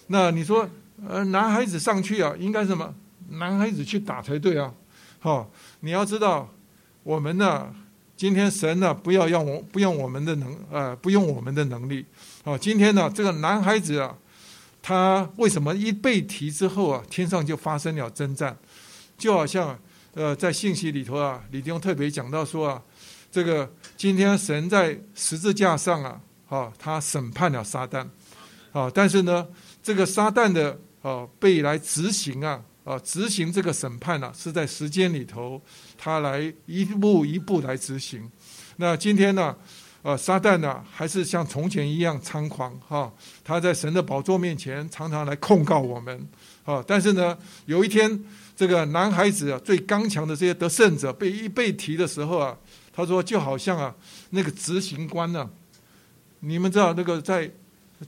那你说呃男孩子上去啊应该什么？男孩子去打才对啊，哈你要知道我们呢。今天神呢，不要让我不用我们的能，呃，不用我们的能力。啊，今天呢，这个男孩子啊，他为什么一被提之后啊，天上就发生了征战？就好像，呃，在信息里头啊，李弟兄特别讲到说啊，这个今天神在十字架上啊，啊，他审判了撒旦，啊，但是呢，这个撒旦的啊被来执行啊。啊，执行这个审判呢，是在时间里头，他来一步一步来执行。那今天呢，呃，撒旦呢，还是像从前一样猖狂哈？他在神的宝座面前常常来控告我们啊。但是呢，有一天，这个男孩子啊，最刚强的这些得胜者被一被提的时候啊，他说就好像啊，那个执行官呢，你们知道那个在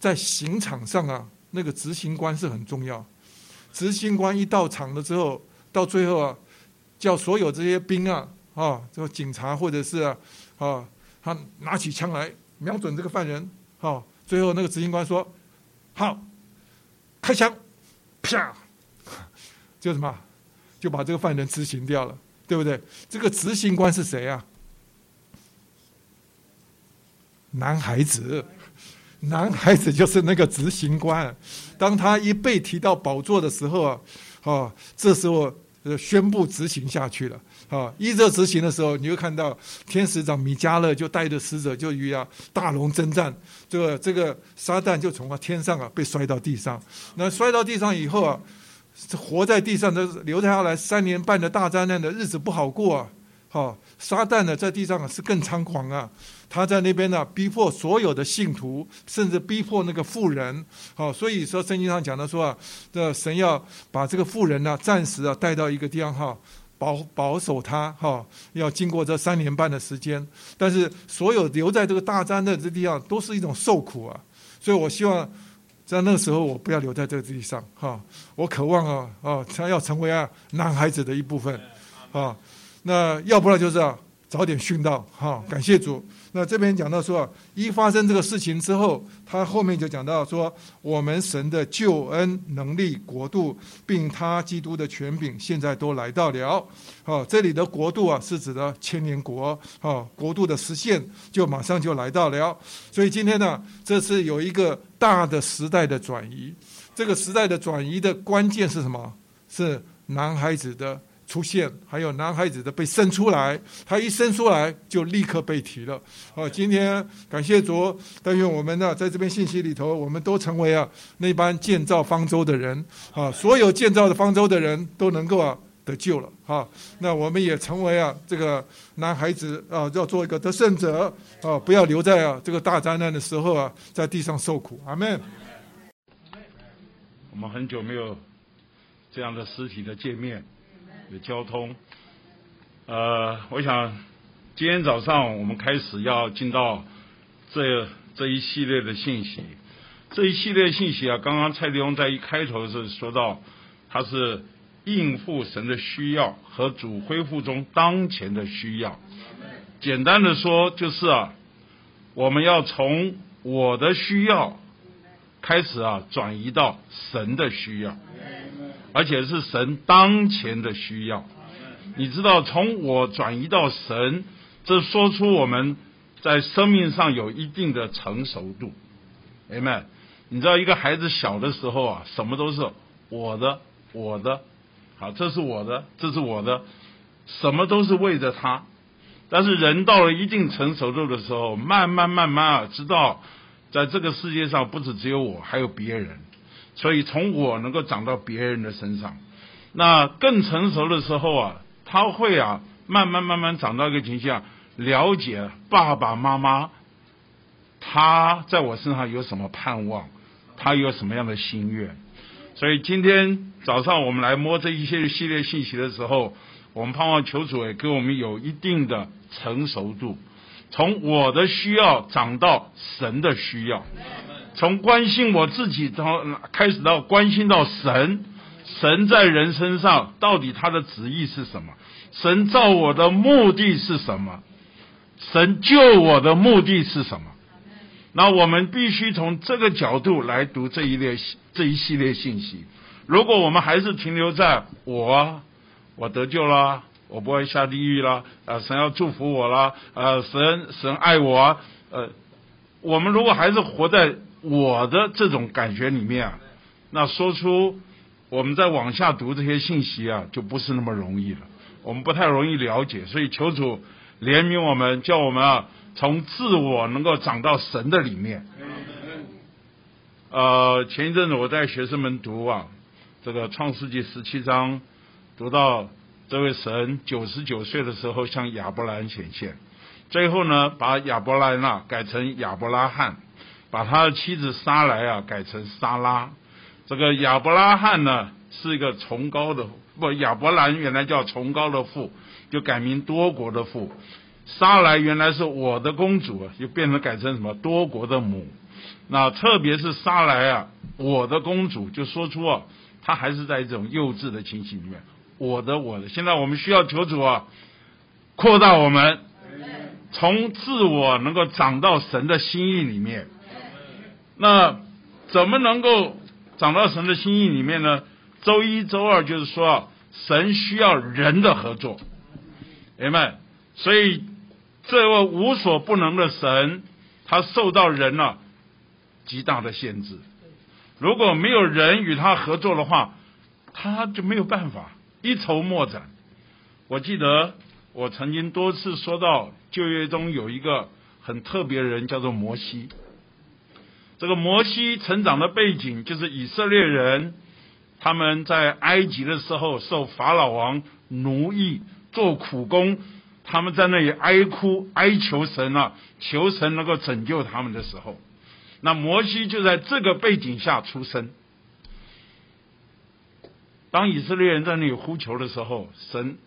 在刑场上啊，那个执行官是很重要。执行官一到场了之后，到最后啊，叫所有这些兵啊，啊，这个警察或者是啊，啊，他拿起枪来瞄准这个犯人，好，最后那个执行官说：“好，开枪，啪，就什么，就把这个犯人执行掉了，对不对？这个执行官是谁啊？男孩子。”男孩子就是那个执行官，当他一被提到宝座的时候啊，这时候宣布执行下去了啊。依着执行的时候，你会看到天使长米迦勒就带着使者就与啊大龙征战，这个这个撒旦就从啊天上啊被摔到地上。那摔到地上以后啊，活在地上的留下来三年半的大灾难的日子不好过啊。好，撒旦呢在地上啊是更猖狂啊。他在那边呢，逼迫所有的信徒，甚至逼迫那个富人。好，所以说圣经上讲的说啊，这神要把这个富人呢，暂时啊带到一个地方哈，保保守他哈，要经过这三年半的时间。但是所有留在这个大山的这地方，都是一种受苦啊。所以我希望在那个时候，我不要留在这个地上哈。我渴望啊啊，他要成为啊男孩子的一部分啊。那要不然就是啊，早点殉道哈。感谢主。那这边讲到说，一发生这个事情之后，他后面就讲到说，我们神的救恩能力国度，并他基督的权柄，现在都来到了。好，这里的国度啊，是指的千年国。好，国度的实现就马上就来到了。所以今天呢，这是有一个大的时代的转移。这个时代的转移的关键是什么？是男孩子的。出现，还有男孩子的被生出来，他一生出来就立刻被提了。好，今天感谢主，但愿我们呢，在这边信息里头，我们都成为啊那班建造方舟的人啊，所有建造的方舟的人都能够啊得救了。哈，那我们也成为啊这个男孩子啊，要做一个得胜者啊，不要留在啊这个大灾难的时候啊，在地上受苦。阿门。我们很久没有这样的实体的见面。交通，呃，我想今天早上我们开始要进到这这一系列的信息，这一系列信息啊，刚刚蔡弟兄在一开头是说到，他是应付神的需要和主恢复中当前的需要。简单的说就是啊，我们要从我的需要开始啊，转移到神的需要。而且是神当前的需要，你知道，从我转移到神，这说出我们在生命上有一定的成熟度。哎们，你知道，一个孩子小的时候啊，什么都是我的，我的，好，这是我的，这是我的，什么都是为着他。但是人到了一定成熟度的时候，慢慢慢慢啊，知道，在这个世界上不止只有我，还有别人。所以从我能够长到别人的身上。那更成熟的时候啊，他会啊，慢慢慢慢长到一个形象，了解爸爸妈妈他在我身上有什么盼望，他有什么样的心愿。所以今天早上我们来摸这一些系列信息的时候，我们盼望求主也给我们有一定的成熟度，从我的需要长到神的需要，从关心我自己到开始到关心到神，神在人身上到底他的旨意是什么？神造我的目的是什么？神救我的目的是什么？那我们必须从这个角度来读这一列这一系列信息。如果我们还是停留在我，我得救了，我不会下地狱了，呃，神要祝福我了，呃，神神爱我，呃，我们如果还是活在我的这种感觉里面啊，那说出我们再往下读这些信息啊，就不是那么容易了。我们不太容易了解，所以求主怜悯我们，叫我们啊。从自我能够长到神的里面。呃，前一阵子我带学生们读啊，这个创世纪十七章，读到这位神九十九岁的时候向亚伯兰显现，最后呢，把亚伯兰啊改成亚伯拉罕，把他的妻子撒来啊改成撒拉。这个亚伯拉罕呢是一个崇高的，不，亚伯兰原来叫崇高的父，就改名多国的父。莎来原来是我的公主，就变成改成什么多国的母。那特别是莎来啊，我的公主，就说出啊，她还是在一种幼稚的情形里面。我的我的，现在我们需要求主啊，扩大我们，从自我能够长到神的心意里面。那怎么能够长到神的心意里面呢？周一周二就是说，神需要人的合作，明白？所以。这位无所不能的神，他受到人了极大的限制。如果没有人与他合作的话，他就没有办法一筹莫展。我记得我曾经多次说到旧约中有一个很特别的人，叫做摩西。这个摩西成长的背景就是以色列人他们在埃及的时候受法老王奴役，做苦工。他们在那里哀哭哀求神啊，求神能够拯救他们的时候，那摩西就在这个背景下出生。当以色列人在那里呼求的时候，神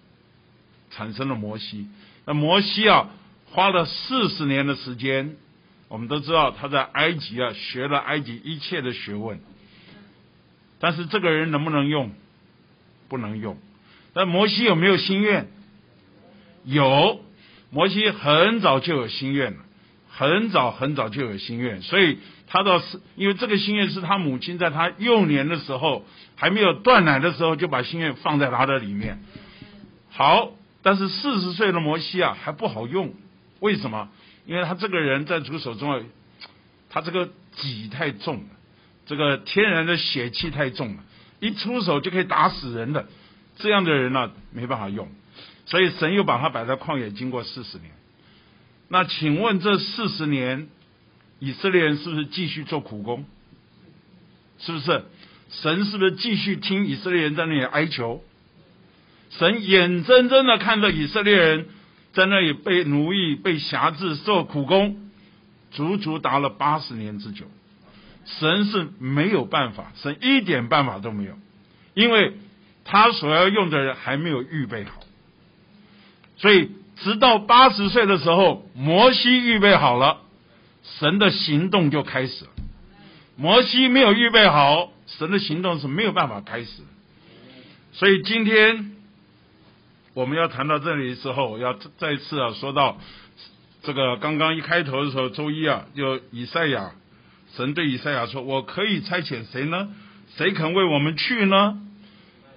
产生了摩西。那摩西啊，花了四十年的时间。我们都知道他在埃及啊学了埃及一切的学问，但是这个人能不能用？不能用。但摩西有没有心愿？有，摩西很早就有心愿了，很早很早就有心愿，所以他到是，因为这个心愿是他母亲在他幼年的时候还没有断奶的时候就把心愿放在他的里面。好，但是四十岁的摩西啊还不好用，为什么？因为他这个人在主手中啊，他这个己太重了，这个天然的血气太重了，一出手就可以打死人的，这样的人呢没办法用。所以神又把他摆在旷野，经过四十年。那请问这四十年，以色列人是不是继续做苦工？是不是？神是不是继续听以色列人在那里哀求？神眼睁睁的看着以色列人在那里被奴役、被辖制、受苦工，足足达了八十年之久。神是没有办法，神一点办法都没有，因为他所要用的人还没有预备好。所以，直到八十岁的时候，摩西预备好了，神的行动就开始了。摩西没有预备好，神的行动是没有办法开始。所以今天我们要谈到这里的时候，要再次啊说到这个刚刚一开头的时候，周一啊，就以赛亚，神对以赛亚说：“我可以差遣谁呢？谁肯为我们去呢？”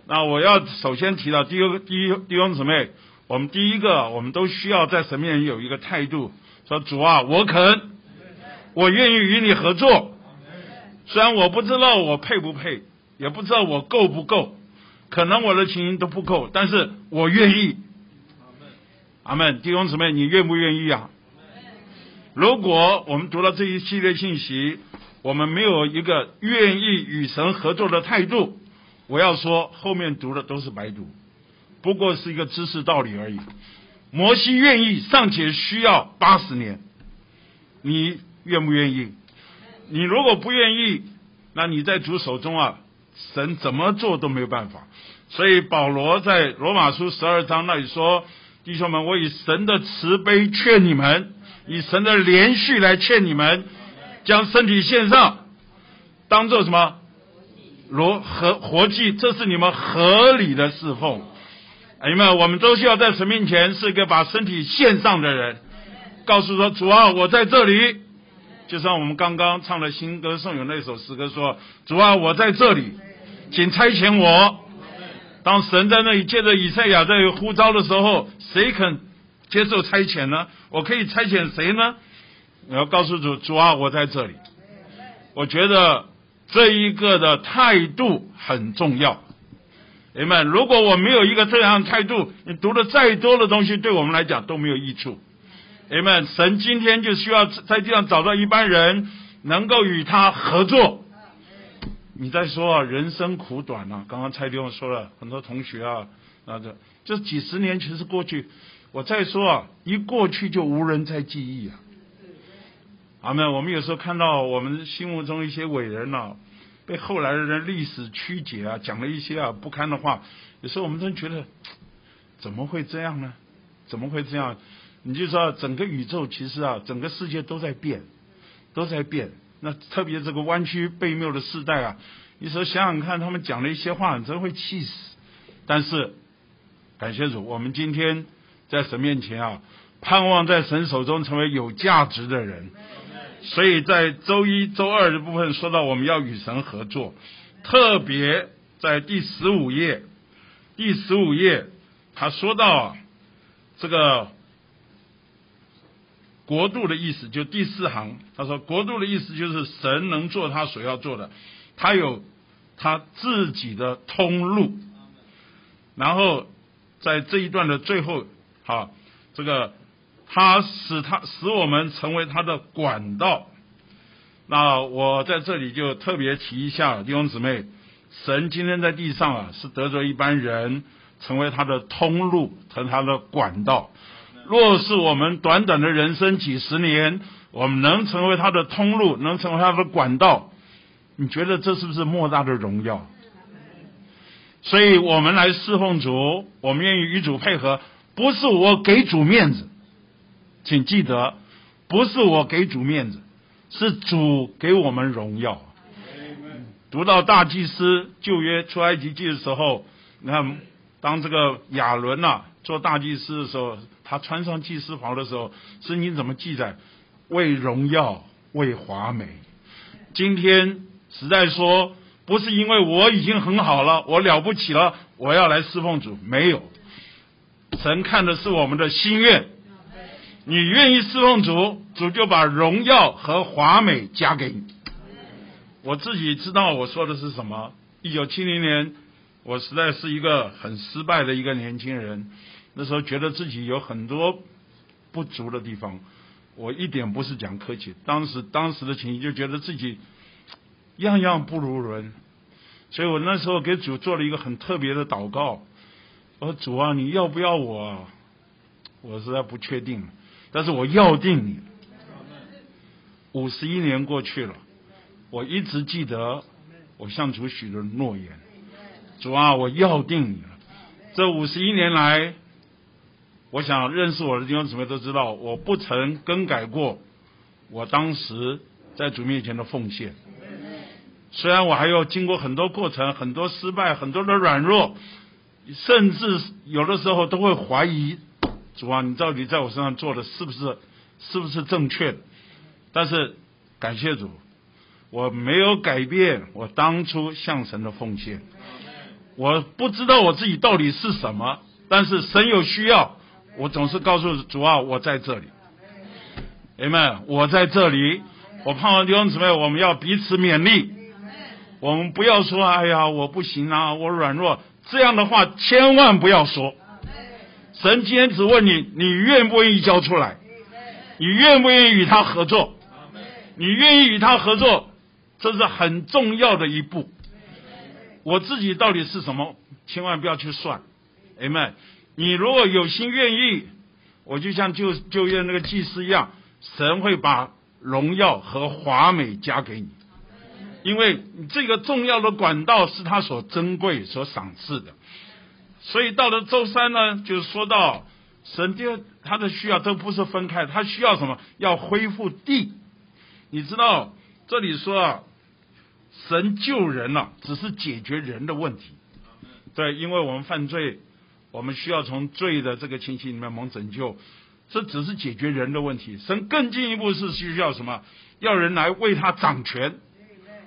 那我要首先提到第一个第一弟兄姊妹。我们第一个，我们都需要在神面前有一个态度，说主啊，我肯，我愿意与你合作。虽然我不知道我配不配，也不知道我够不够，可能我的情形都不够，但是我愿意。阿门，弟兄姊妹，你愿不愿意啊？如果我们读了这一系列信息，我们没有一个愿意与神合作的态度，我要说后面读的都是白读，不过是一个知识道理而已。摩西愿意尚且需要八十年，你愿不愿意？你如果不愿意，那你在主手中啊，神怎么做都没有办法。所以保罗在罗马书十二章那里说：“弟兄们，我以神的慈悲劝你们，以神的连续来劝你们，将身体献上，当做什么？罗和活祭，这是你们合理的侍奉。哎们，我们都需要在神面前是一个把身体献上的人，告诉说主啊，我在这里。”就像我们刚刚唱的新歌颂咏那首诗歌说：“主啊，我在这里，请差遣我。”当神在那里借着以赛亚在呼召的时候，谁肯接受差遣呢？我可以差遣谁呢？我要告诉主：“主啊，我在这里。”我觉得这一个的态度很重要。朋友们，如果我没有一个这样的态度，你读的再多的东西，对我们来讲都没有益处。朋们，神今天就需要在地上找到一般人，能够与他合作。你在说啊，人生苦短啊！刚刚蔡弟兄说了很多同学啊，那这这几十年其实过去，我再说啊，一过去就无人再记忆啊。阿门。我们有时候看到我们心目中一些伟人呐，被后来的人历史曲解啊，讲了一些啊不堪的话，有时候我们真觉得，怎么会这样呢？怎么会这样？你就说整个宇宙其实啊，整个世界都在变，都在变。那特别这个弯曲背谬的时代啊，你说想想看，他们讲的一些话，你真会气死。但是感谢主，我们今天在神面前啊，盼望在神手中成为有价值的人。所以在周一周二的部分说到我们要与神合作，特别在第十五页，第十五页他说到啊，这个。国度的意思就第四行，他说国度的意思就是神能做他所要做的，他有他自己的通路。然后在这一段的最后，好，这个他使他使我们成为他的管道。那我在这里就特别提一下弟兄姊妹，神今天在地上啊，是得着一般人成为他的通路，成他的管道。若是我们短短的人生几十年，我们能成为他的通路，能成为他的管道，你觉得这是不是莫大的荣耀？所以我们来侍奉主，我们愿意与主配合，不是我给主面子，请记得，不是我给主面子，是主给我们荣耀。读到大祭司旧约出埃及记的时候，你看，当这个亚伦呐做大祭司的时候。他穿上祭司袍的时候，圣经怎么记载？为荣耀，为华美。今天实在说，不是因为我已经很好了，我了不起了，我要来侍奉主。没有，神看的是我们的心愿。你愿意侍奉主，主就把荣耀和华美加给你。我自己知道我说的是什么。一九七零年，我实在是一个很失败的一个年轻人。那时候觉得自己有很多不足的地方，我一点不是讲客气。当时当时的情形就觉得自己样样不如人，所以我那时候给主做了一个很特别的祷告。我说：“主啊，你要不要我？我实在不确定，但是我要定你。”五十一年过去了，我一直记得我向主许的诺言。主啊，我要定你了。这五十一年来。我想认识我的弟兄姊妹都知道，我不曾更改过我当时在主面前的奉献。虽然我还要经过很多过程、很多失败、很多的软弱，甚至有的时候都会怀疑主啊，你到底在我身上做的是不是是不是正确的？但是感谢主，我没有改变我当初向神的奉献。我不知道我自己到底是什么，但是神有需要。我总是告诉主啊，我在这里，弟兄们，我在这里。我盼望弟兄姊妹，我们要彼此勉励。我们不要说“哎呀，我不行啊，我软弱”这样的话，千万不要说。神今天只问你，你愿不愿意交出来？你愿不愿意与他合作？你愿意与他合作，这是很重要的一步。我自己到底是什么，千万不要去算。哎们，你如果有心愿意，我就像就就业那个祭司一样，神会把荣耀和华美加给你，因为这个重要的管道是他所珍贵、所赏赐的。所以到了周三呢，就说到神第二他的需要都不是分开，他需要什么？要恢复地。你知道这里说啊。神救人了，只是解决人的问题。对，因为我们犯罪，我们需要从罪的这个情形里面蒙拯救。这只是解决人的问题。神更进一步是需要什么？要人来为他掌权，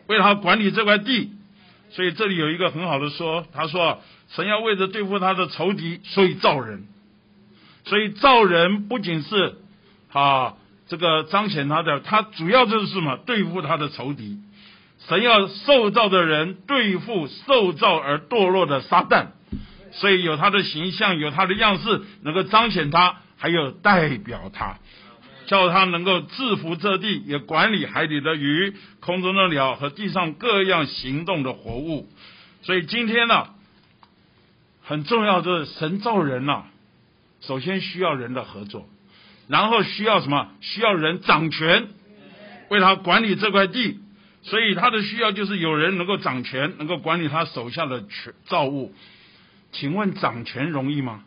为他管理这块地。所以这里有一个很好的说，他说神要为着对付他的仇敌，所以造人。所以造人不仅是啊这个彰显他的，他主要就是什么？对付他的仇敌。神要受造的人对付受造而堕落的撒旦，所以有他的形象，有他的样式，能够彰显他，还有代表他，叫他能够制服这地，也管理海里的鱼、空中的鸟和地上各样行动的活物。所以今天呢，很重要的是神造人呐，首先需要人的合作，然后需要什么？需要人掌权，为他管理这块地。所以他的需要就是有人能够掌权，能够管理他手下的权造物。请问掌权容易吗？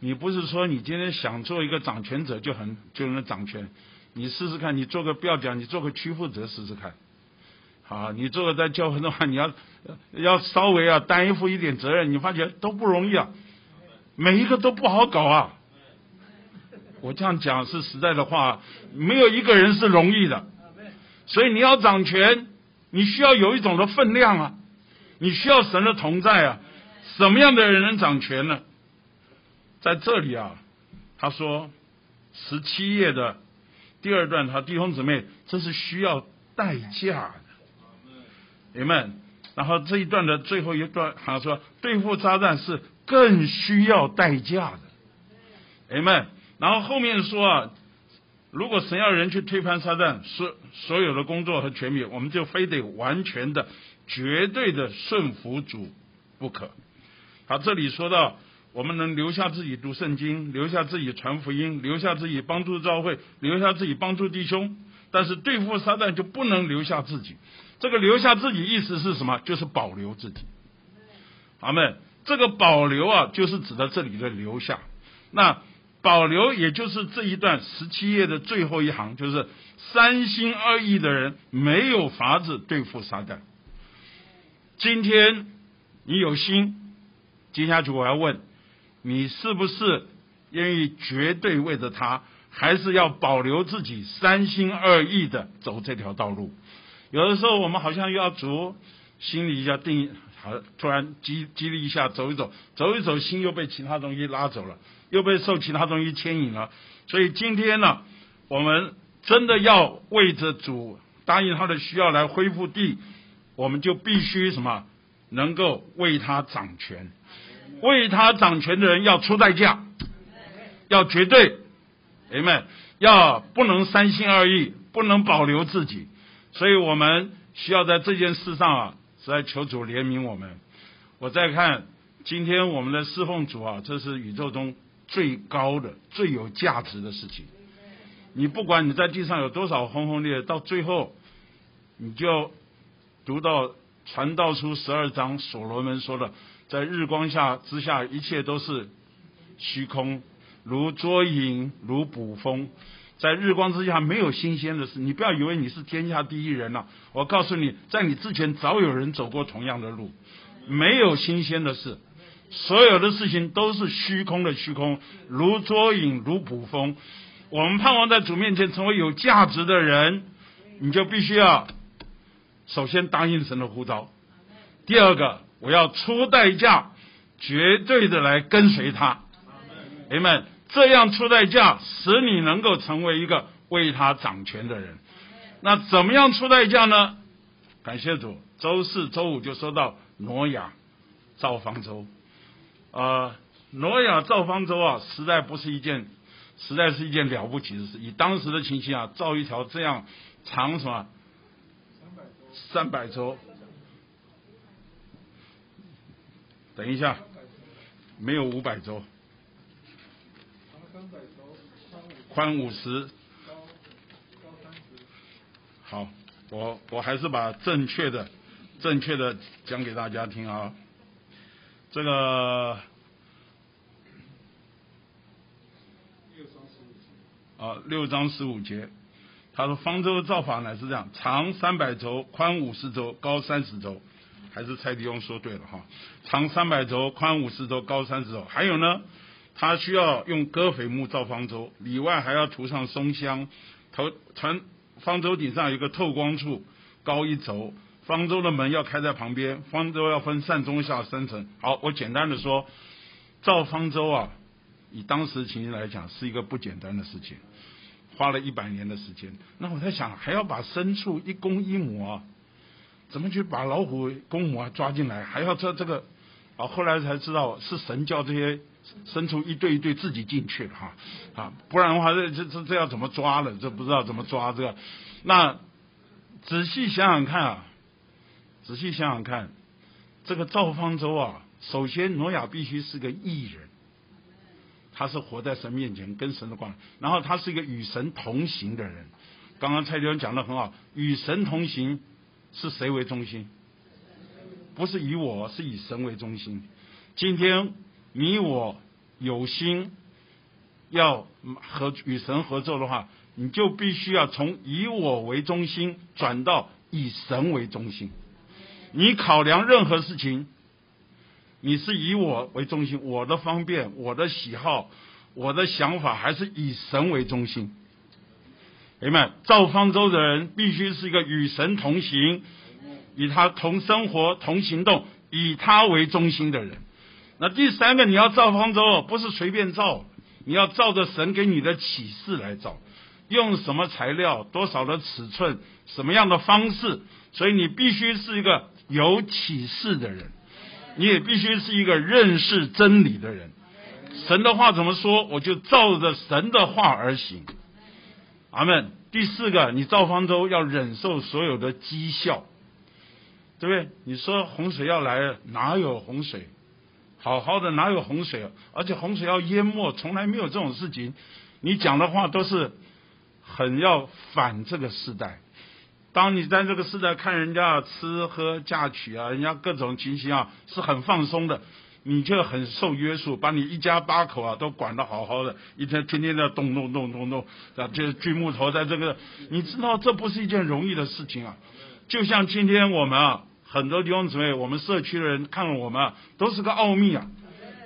你不是说你今天想做一个掌权者就很就能掌权？你试试看，你做个不要讲，你做个区负责试试看。好，你做个在教会的话，你要要稍微啊担负一点责任，你发觉都不容易啊，每一个都不好搞啊。我这样讲是实在的话，没有一个人是容易的。所以你要掌权，你需要有一种的分量啊，你需要神的同在啊。什么样的人能掌权呢？在这里啊，他说十七页的第二段，他弟兄姊妹，这是需要代价的，你们。然后这一段的最后一段，他说对付渣旦是更需要代价的，你们。然后后面说啊。如果神要人去推翻撒旦，所所有的工作和权柄，我们就非得完全的、绝对的顺服主不可。好，这里说到，我们能留下自己读圣经，留下自己传福音，留下自己帮助教会，留下自己帮助弟兄，但是对付撒旦就不能留下自己。这个留下自己意思是什么？就是保留自己。阿门。这个保留啊，就是指的这里的留下。那。保留，也就是这一段十七页的最后一行，就是三心二意的人没有法子对付撒旦。今天你有心，接下去我要问你，是不是愿意绝对为着他，还是要保留自己三心二意的走这条道路？有的时候我们好像要足心里要定，好突然激激励一下，走一走，走一走，心又被其他东西拉走了。又被受其他东西牵引了，所以今天呢，我们真的要为着主答应他的需要来恢复地，我们就必须什么，能够为他掌权，为他掌权的人要出代价，要绝对，哎们要不能三心二意，不能保留自己，所以我们需要在这件事上啊，是在求主怜悯我们。我再看今天我们的侍奉主啊，这是宇宙中。最高的、最有价值的事情，你不管你在地上有多少轰轰烈烈，到最后，你就读到传道书十二章，所罗门说的，在日光下之下，一切都是虚空，如捉影，如捕风，在日光之下没有新鲜的事。你不要以为你是天下第一人了，我告诉你，在你之前早有人走过同样的路，没有新鲜的事。所有的事情都是虚空的虚空，如捉影，如捕风。我们盼望在主面前成为有价值的人，你就必须要首先答应神的呼召。第二个，我要出代价，绝对的来跟随他。朋友们，这样出代价，使你能够成为一个为他掌权的人。那怎么样出代价呢？感谢主，周四周五就说到挪亚造方舟。呃，挪亚造方舟啊，实在不是一件，实在是一件了不起的事。以当时的情形啊，造一条这样长什么三百周。等一下，没有五百周，宽五十。好，我我还是把正确的、正确的讲给大家听啊。这个啊，六章十五节，他说方舟的造法乃是这样：长三百轴，宽五十轴，高三十轴。还是蔡迪翁说对了哈，长三百轴，宽五十轴，高三十轴。还有呢，他需要用戈斐木造方舟，里外还要涂上松香。头船方舟顶上有一个透光处，高一轴。方舟的门要开在旁边，方舟要分上中下三层。好，我简单的说，造方舟啊，以当时情形来讲，是一个不简单的事情，花了一百年的时间。那我在想，还要把牲畜一公一母啊。怎么去把老虎公母啊抓进来？还要这这个啊？后来才知道是神叫这些牲畜一对一对自己进去了哈啊！不然的话，这这这这要怎么抓了？这不知道怎么抓这个。那仔细想想看啊，仔细想想看，这个造方舟啊，首先挪亚必须是个艺人，他是活在神面前跟神的关，然后他是一个与神同行的人。刚刚蔡教授讲的很好，与神同行。是谁为中心？不是以我，是以神为中心。今天你我有心要和与神合作的话，你就必须要从以我为中心转到以神为中心。你考量任何事情，你是以我为中心，我的方便、我的喜好、我的想法，还是以神为中心？明白？造方舟的人必须是一个与神同行、与他同生活、同行动、以他为中心的人。那第三个，你要造方舟，不是随便造，你要照着神给你的启示来造，用什么材料、多少的尺寸、什么样的方式。所以你必须是一个有启示的人，你也必须是一个认识真理的人。神的话怎么说，我就照着神的话而行。阿门。第四个，你造方舟要忍受所有的讥笑，对不对？你说洪水要来了，哪有洪水？好好的哪有洪水？而且洪水要淹没，从来没有这种事情。你讲的话都是很要反这个时代。当你在这个时代看人家吃喝嫁娶啊，人家各种情形啊，是很放松的。你就很受约束，把你一家八口啊都管得好好的，一天天天的动动动动动，啊，就锯木头在这个，你知道这不是一件容易的事情啊。就像今天我们啊，很多弟兄姊妹，我们社区的人看了我们啊，都是个奥秘啊。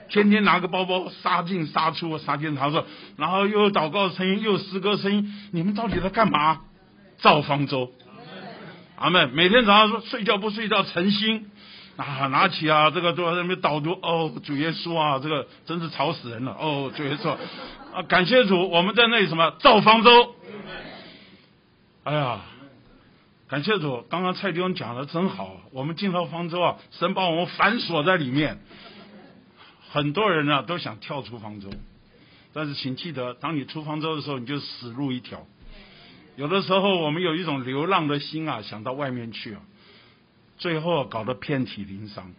天天拿个包包杀进杀出杀进杀出，然后又祷告声音又诗歌声音，你们到底在干嘛？造方舟。阿门。每天早上说睡觉不睡觉诚心。啊，拿起啊，这个都在那边导读哦，主耶稣啊，这个真是吵死人了哦，主耶稣啊，感谢主，我们在那里什么造方舟。哎呀，感谢主，刚刚蔡弟兄讲的真好，我们进到方舟啊，神把我们反锁在里面，很多人呢都想跳出方舟，但是请记得，当你出方舟的时候，你就死路一条。有的时候我们有一种流浪的心啊，想到外面去啊。最后搞得遍体鳞伤，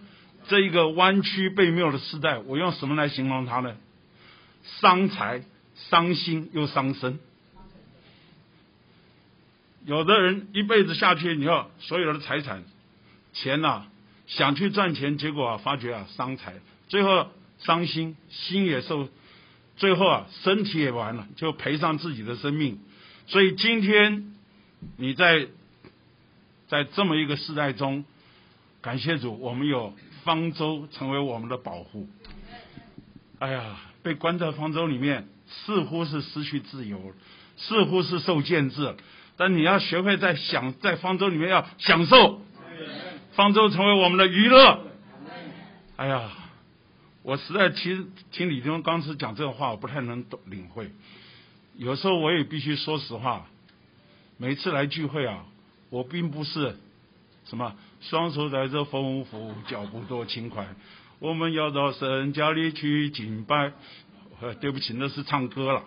这一个弯曲背谬的时代，我用什么来形容它呢？伤财、伤心又伤身。有的人一辈子下去，你要所有的财产、钱呐，想去赚钱，结果啊，发觉啊，伤财，最后伤心，心也受，最后啊，身体也完了，就赔上自己的生命。所以今天你在在这么一个时代中。感谢主，我们有方舟成为我们的保护。哎呀，被关在方舟里面，似乎是失去自由，似乎是受限制。但你要学会在享在方舟里面要享受，方舟成为我们的娱乐。哎呀，我实在其实听李东刚才讲这个话，我不太能懂领会。有时候我也必须说实话，每次来聚会啊，我并不是什么。双手在这丰富，脚步多轻快。我们要到神家里去敬拜。对不起，那是唱歌了。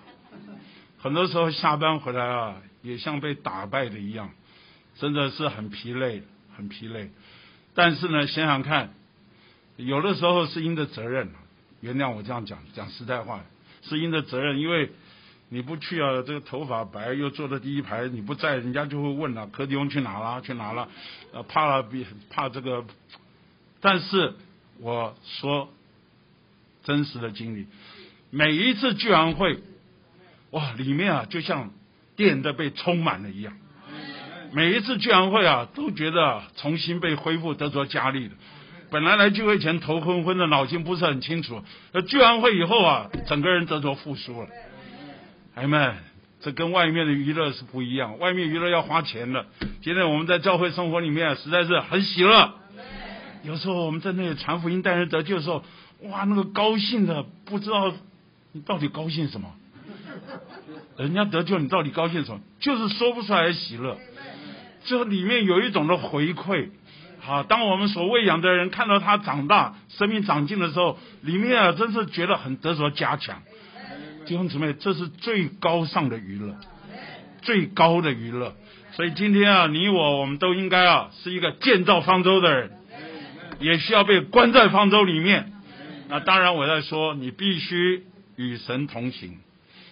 很多时候下班回来啊，也像被打败的一样，真的是很疲累。很疲累。但是呢，想想看，有的时候是因着责任，原谅我这样讲，讲实在话，是因着责任，因为你不去啊，这个头发白又坐在第一排，你不在，人家就会问了，柯迪翁去哪了？去哪了？呃，怕了，比怕这个。但是我说真实的经历，每一次聚完会，哇，里面啊就像电的被充满了一样。每一次聚完会啊，都觉得重新被恢复得着加力的。本来来聚会前头昏昏的，脑筋不是很清楚。那聚完会以后啊，整个人得着复苏了。孩子们，这跟外面的娱乐是不一样。外面娱乐要花钱的。今天我们在教会生活里面，实在是很喜乐。有时候我们在那里传福音、带人得救的时候，哇，那个高兴的不知道你到底高兴什么。人家得救，你到底高兴什么？就是说不出来的喜乐。这里面有一种的回馈，好，当我们所喂养的人看到他长大、生命长进的时候，里面啊，真是觉得很得着加强。弟兄姊妹，这是最高尚的娱乐，最高的娱乐。所以今天啊，你我我们都应该啊，是一个建造方舟的人，也需要被关在方舟里面。那当然，我在说，你必须与神同行，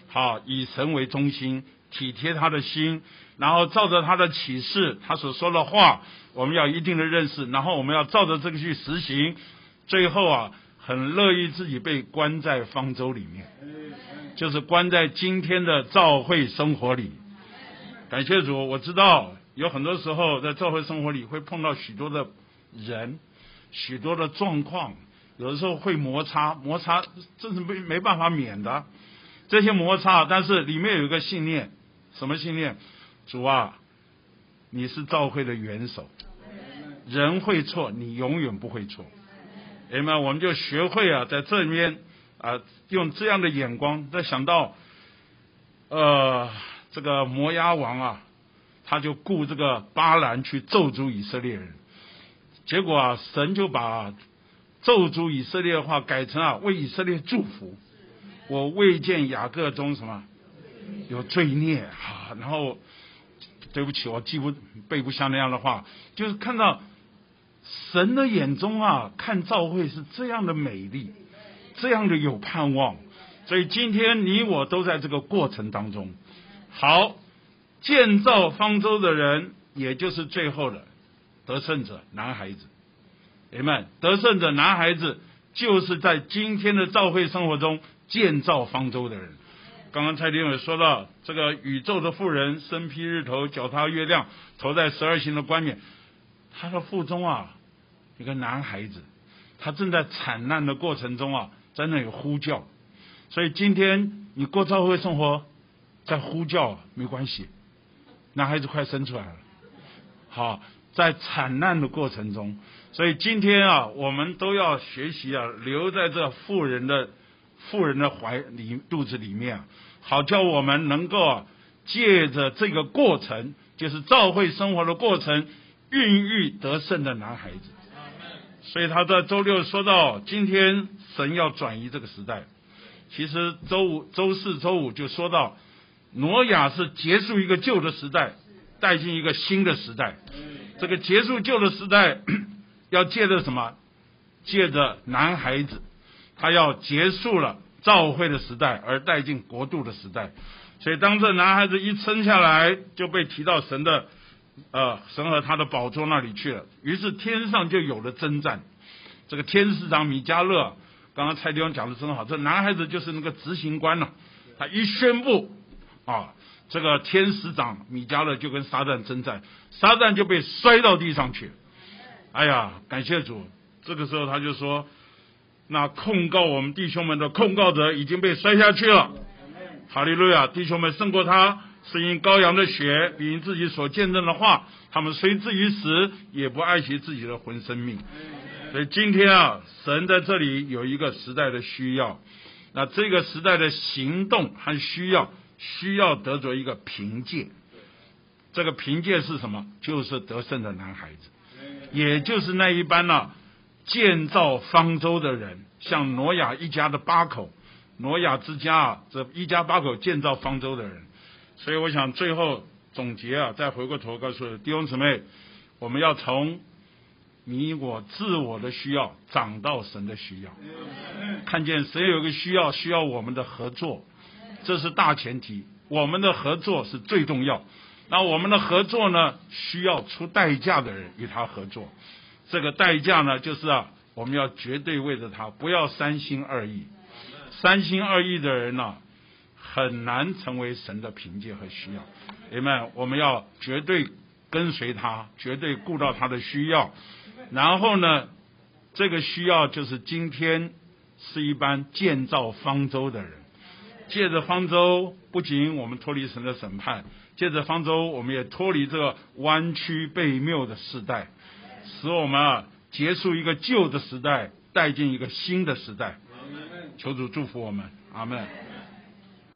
好，以神为中心，体贴他的心。然后照着他的启示，他所说的话，我们要一定的认识，然后我们要照着这个去实行。最后啊，很乐意自己被关在方舟里面，就是关在今天的教会生活里。感谢主，我知道有很多时候在教会生活里会碰到许多的人，许多的状况，有的时候会摩擦，摩擦这是没没办法免的。这些摩擦，但是里面有一个信念，什么信念？主啊，你是教会的元首，人会错，你永远不会错。哎们，我们就学会啊，在这里面啊，用这样的眼光，在想到，呃，这个摩押王啊，他就雇这个巴兰去咒诅以色列人，结果啊，神就把咒诅以色列的话改成啊，为以色列祝福。我未见雅各中什么有罪孽啊，然后。对不起，我记不背不下那样的话，就是看到神的眼中啊，看教会是这样的美丽，这样的有盼望，所以今天你我都在这个过程当中。好，建造方舟的人，也就是最后的得胜者男孩子，弟兄们，得胜者男孩子就是在今天的教会生活中建造方舟的人。刚刚蔡丁伟说到，这个宇宙的妇人身披日头，脚踏月亮，头戴十二星的冠冕。他的腹中啊，一个男孩子，他正在惨难的过程中啊，在那里呼叫。所以今天你过教会生活，在呼叫没关系，男孩子快生出来了。好，在惨难的过程中，所以今天啊，我们都要学习啊，留在这富人的富人的怀里肚子里面。好，叫我们能够啊借着这个过程，就是教会生活的过程，孕育得胜的男孩子。所以他在周六说到，今天神要转移这个时代。其实周五、周四周五就说到，挪亚是结束一个旧的时代，带进一个新的时代。这个结束旧的时代，要借着什么？借着男孩子，他要结束了。召会的时代，而带进国度的时代，所以当这男孩子一生下来，就被提到神的，呃，神和他的宝座那里去了。于是天上就有了征战。这个天使长米迦勒，刚刚蔡弟兄讲的真好，这男孩子就是那个执行官了。他一宣布，啊，这个天使长米迦勒就跟撒旦征战，撒旦就被摔到地上去。哎呀，感谢主！这个时候他就说。那控告我们弟兄们的控告者已经被摔下去了，哈利路亚！弟兄们胜过他，是因羔羊的血，比自己所见证的话，他们虽至于死，也不爱惜自己的魂生命。所以今天啊，神在这里有一个时代的需要，那这个时代的行动和需要，需要得着一个凭借。这个凭借是什么？就是得胜的男孩子，也就是那一班呢。建造方舟的人，像挪亚一家的八口，挪亚之家啊，这一家八口建造方舟的人，所以我想最后总结啊，再回过头告诉弟兄姊妹，我们要从你我自我的需要长到神的需要，看见谁有个需要，需要我们的合作，这是大前提。我们的合作是最重要。那我们的合作呢，需要出代价的人与他合作。这个代价呢，就是啊，我们要绝对为着他，不要三心二意。三心二意的人呢，很难成为神的凭借和需要。明白？我们要绝对跟随他，绝对顾到他的需要。然后呢，这个需要就是今天是一般建造方舟的人，借着方舟，不仅我们脱离神的审判，借着方舟，我们也脱离这个弯曲被谬的时代，使我们啊结束一个旧的时代，带进一个新的时代。求主祝福我们，阿门。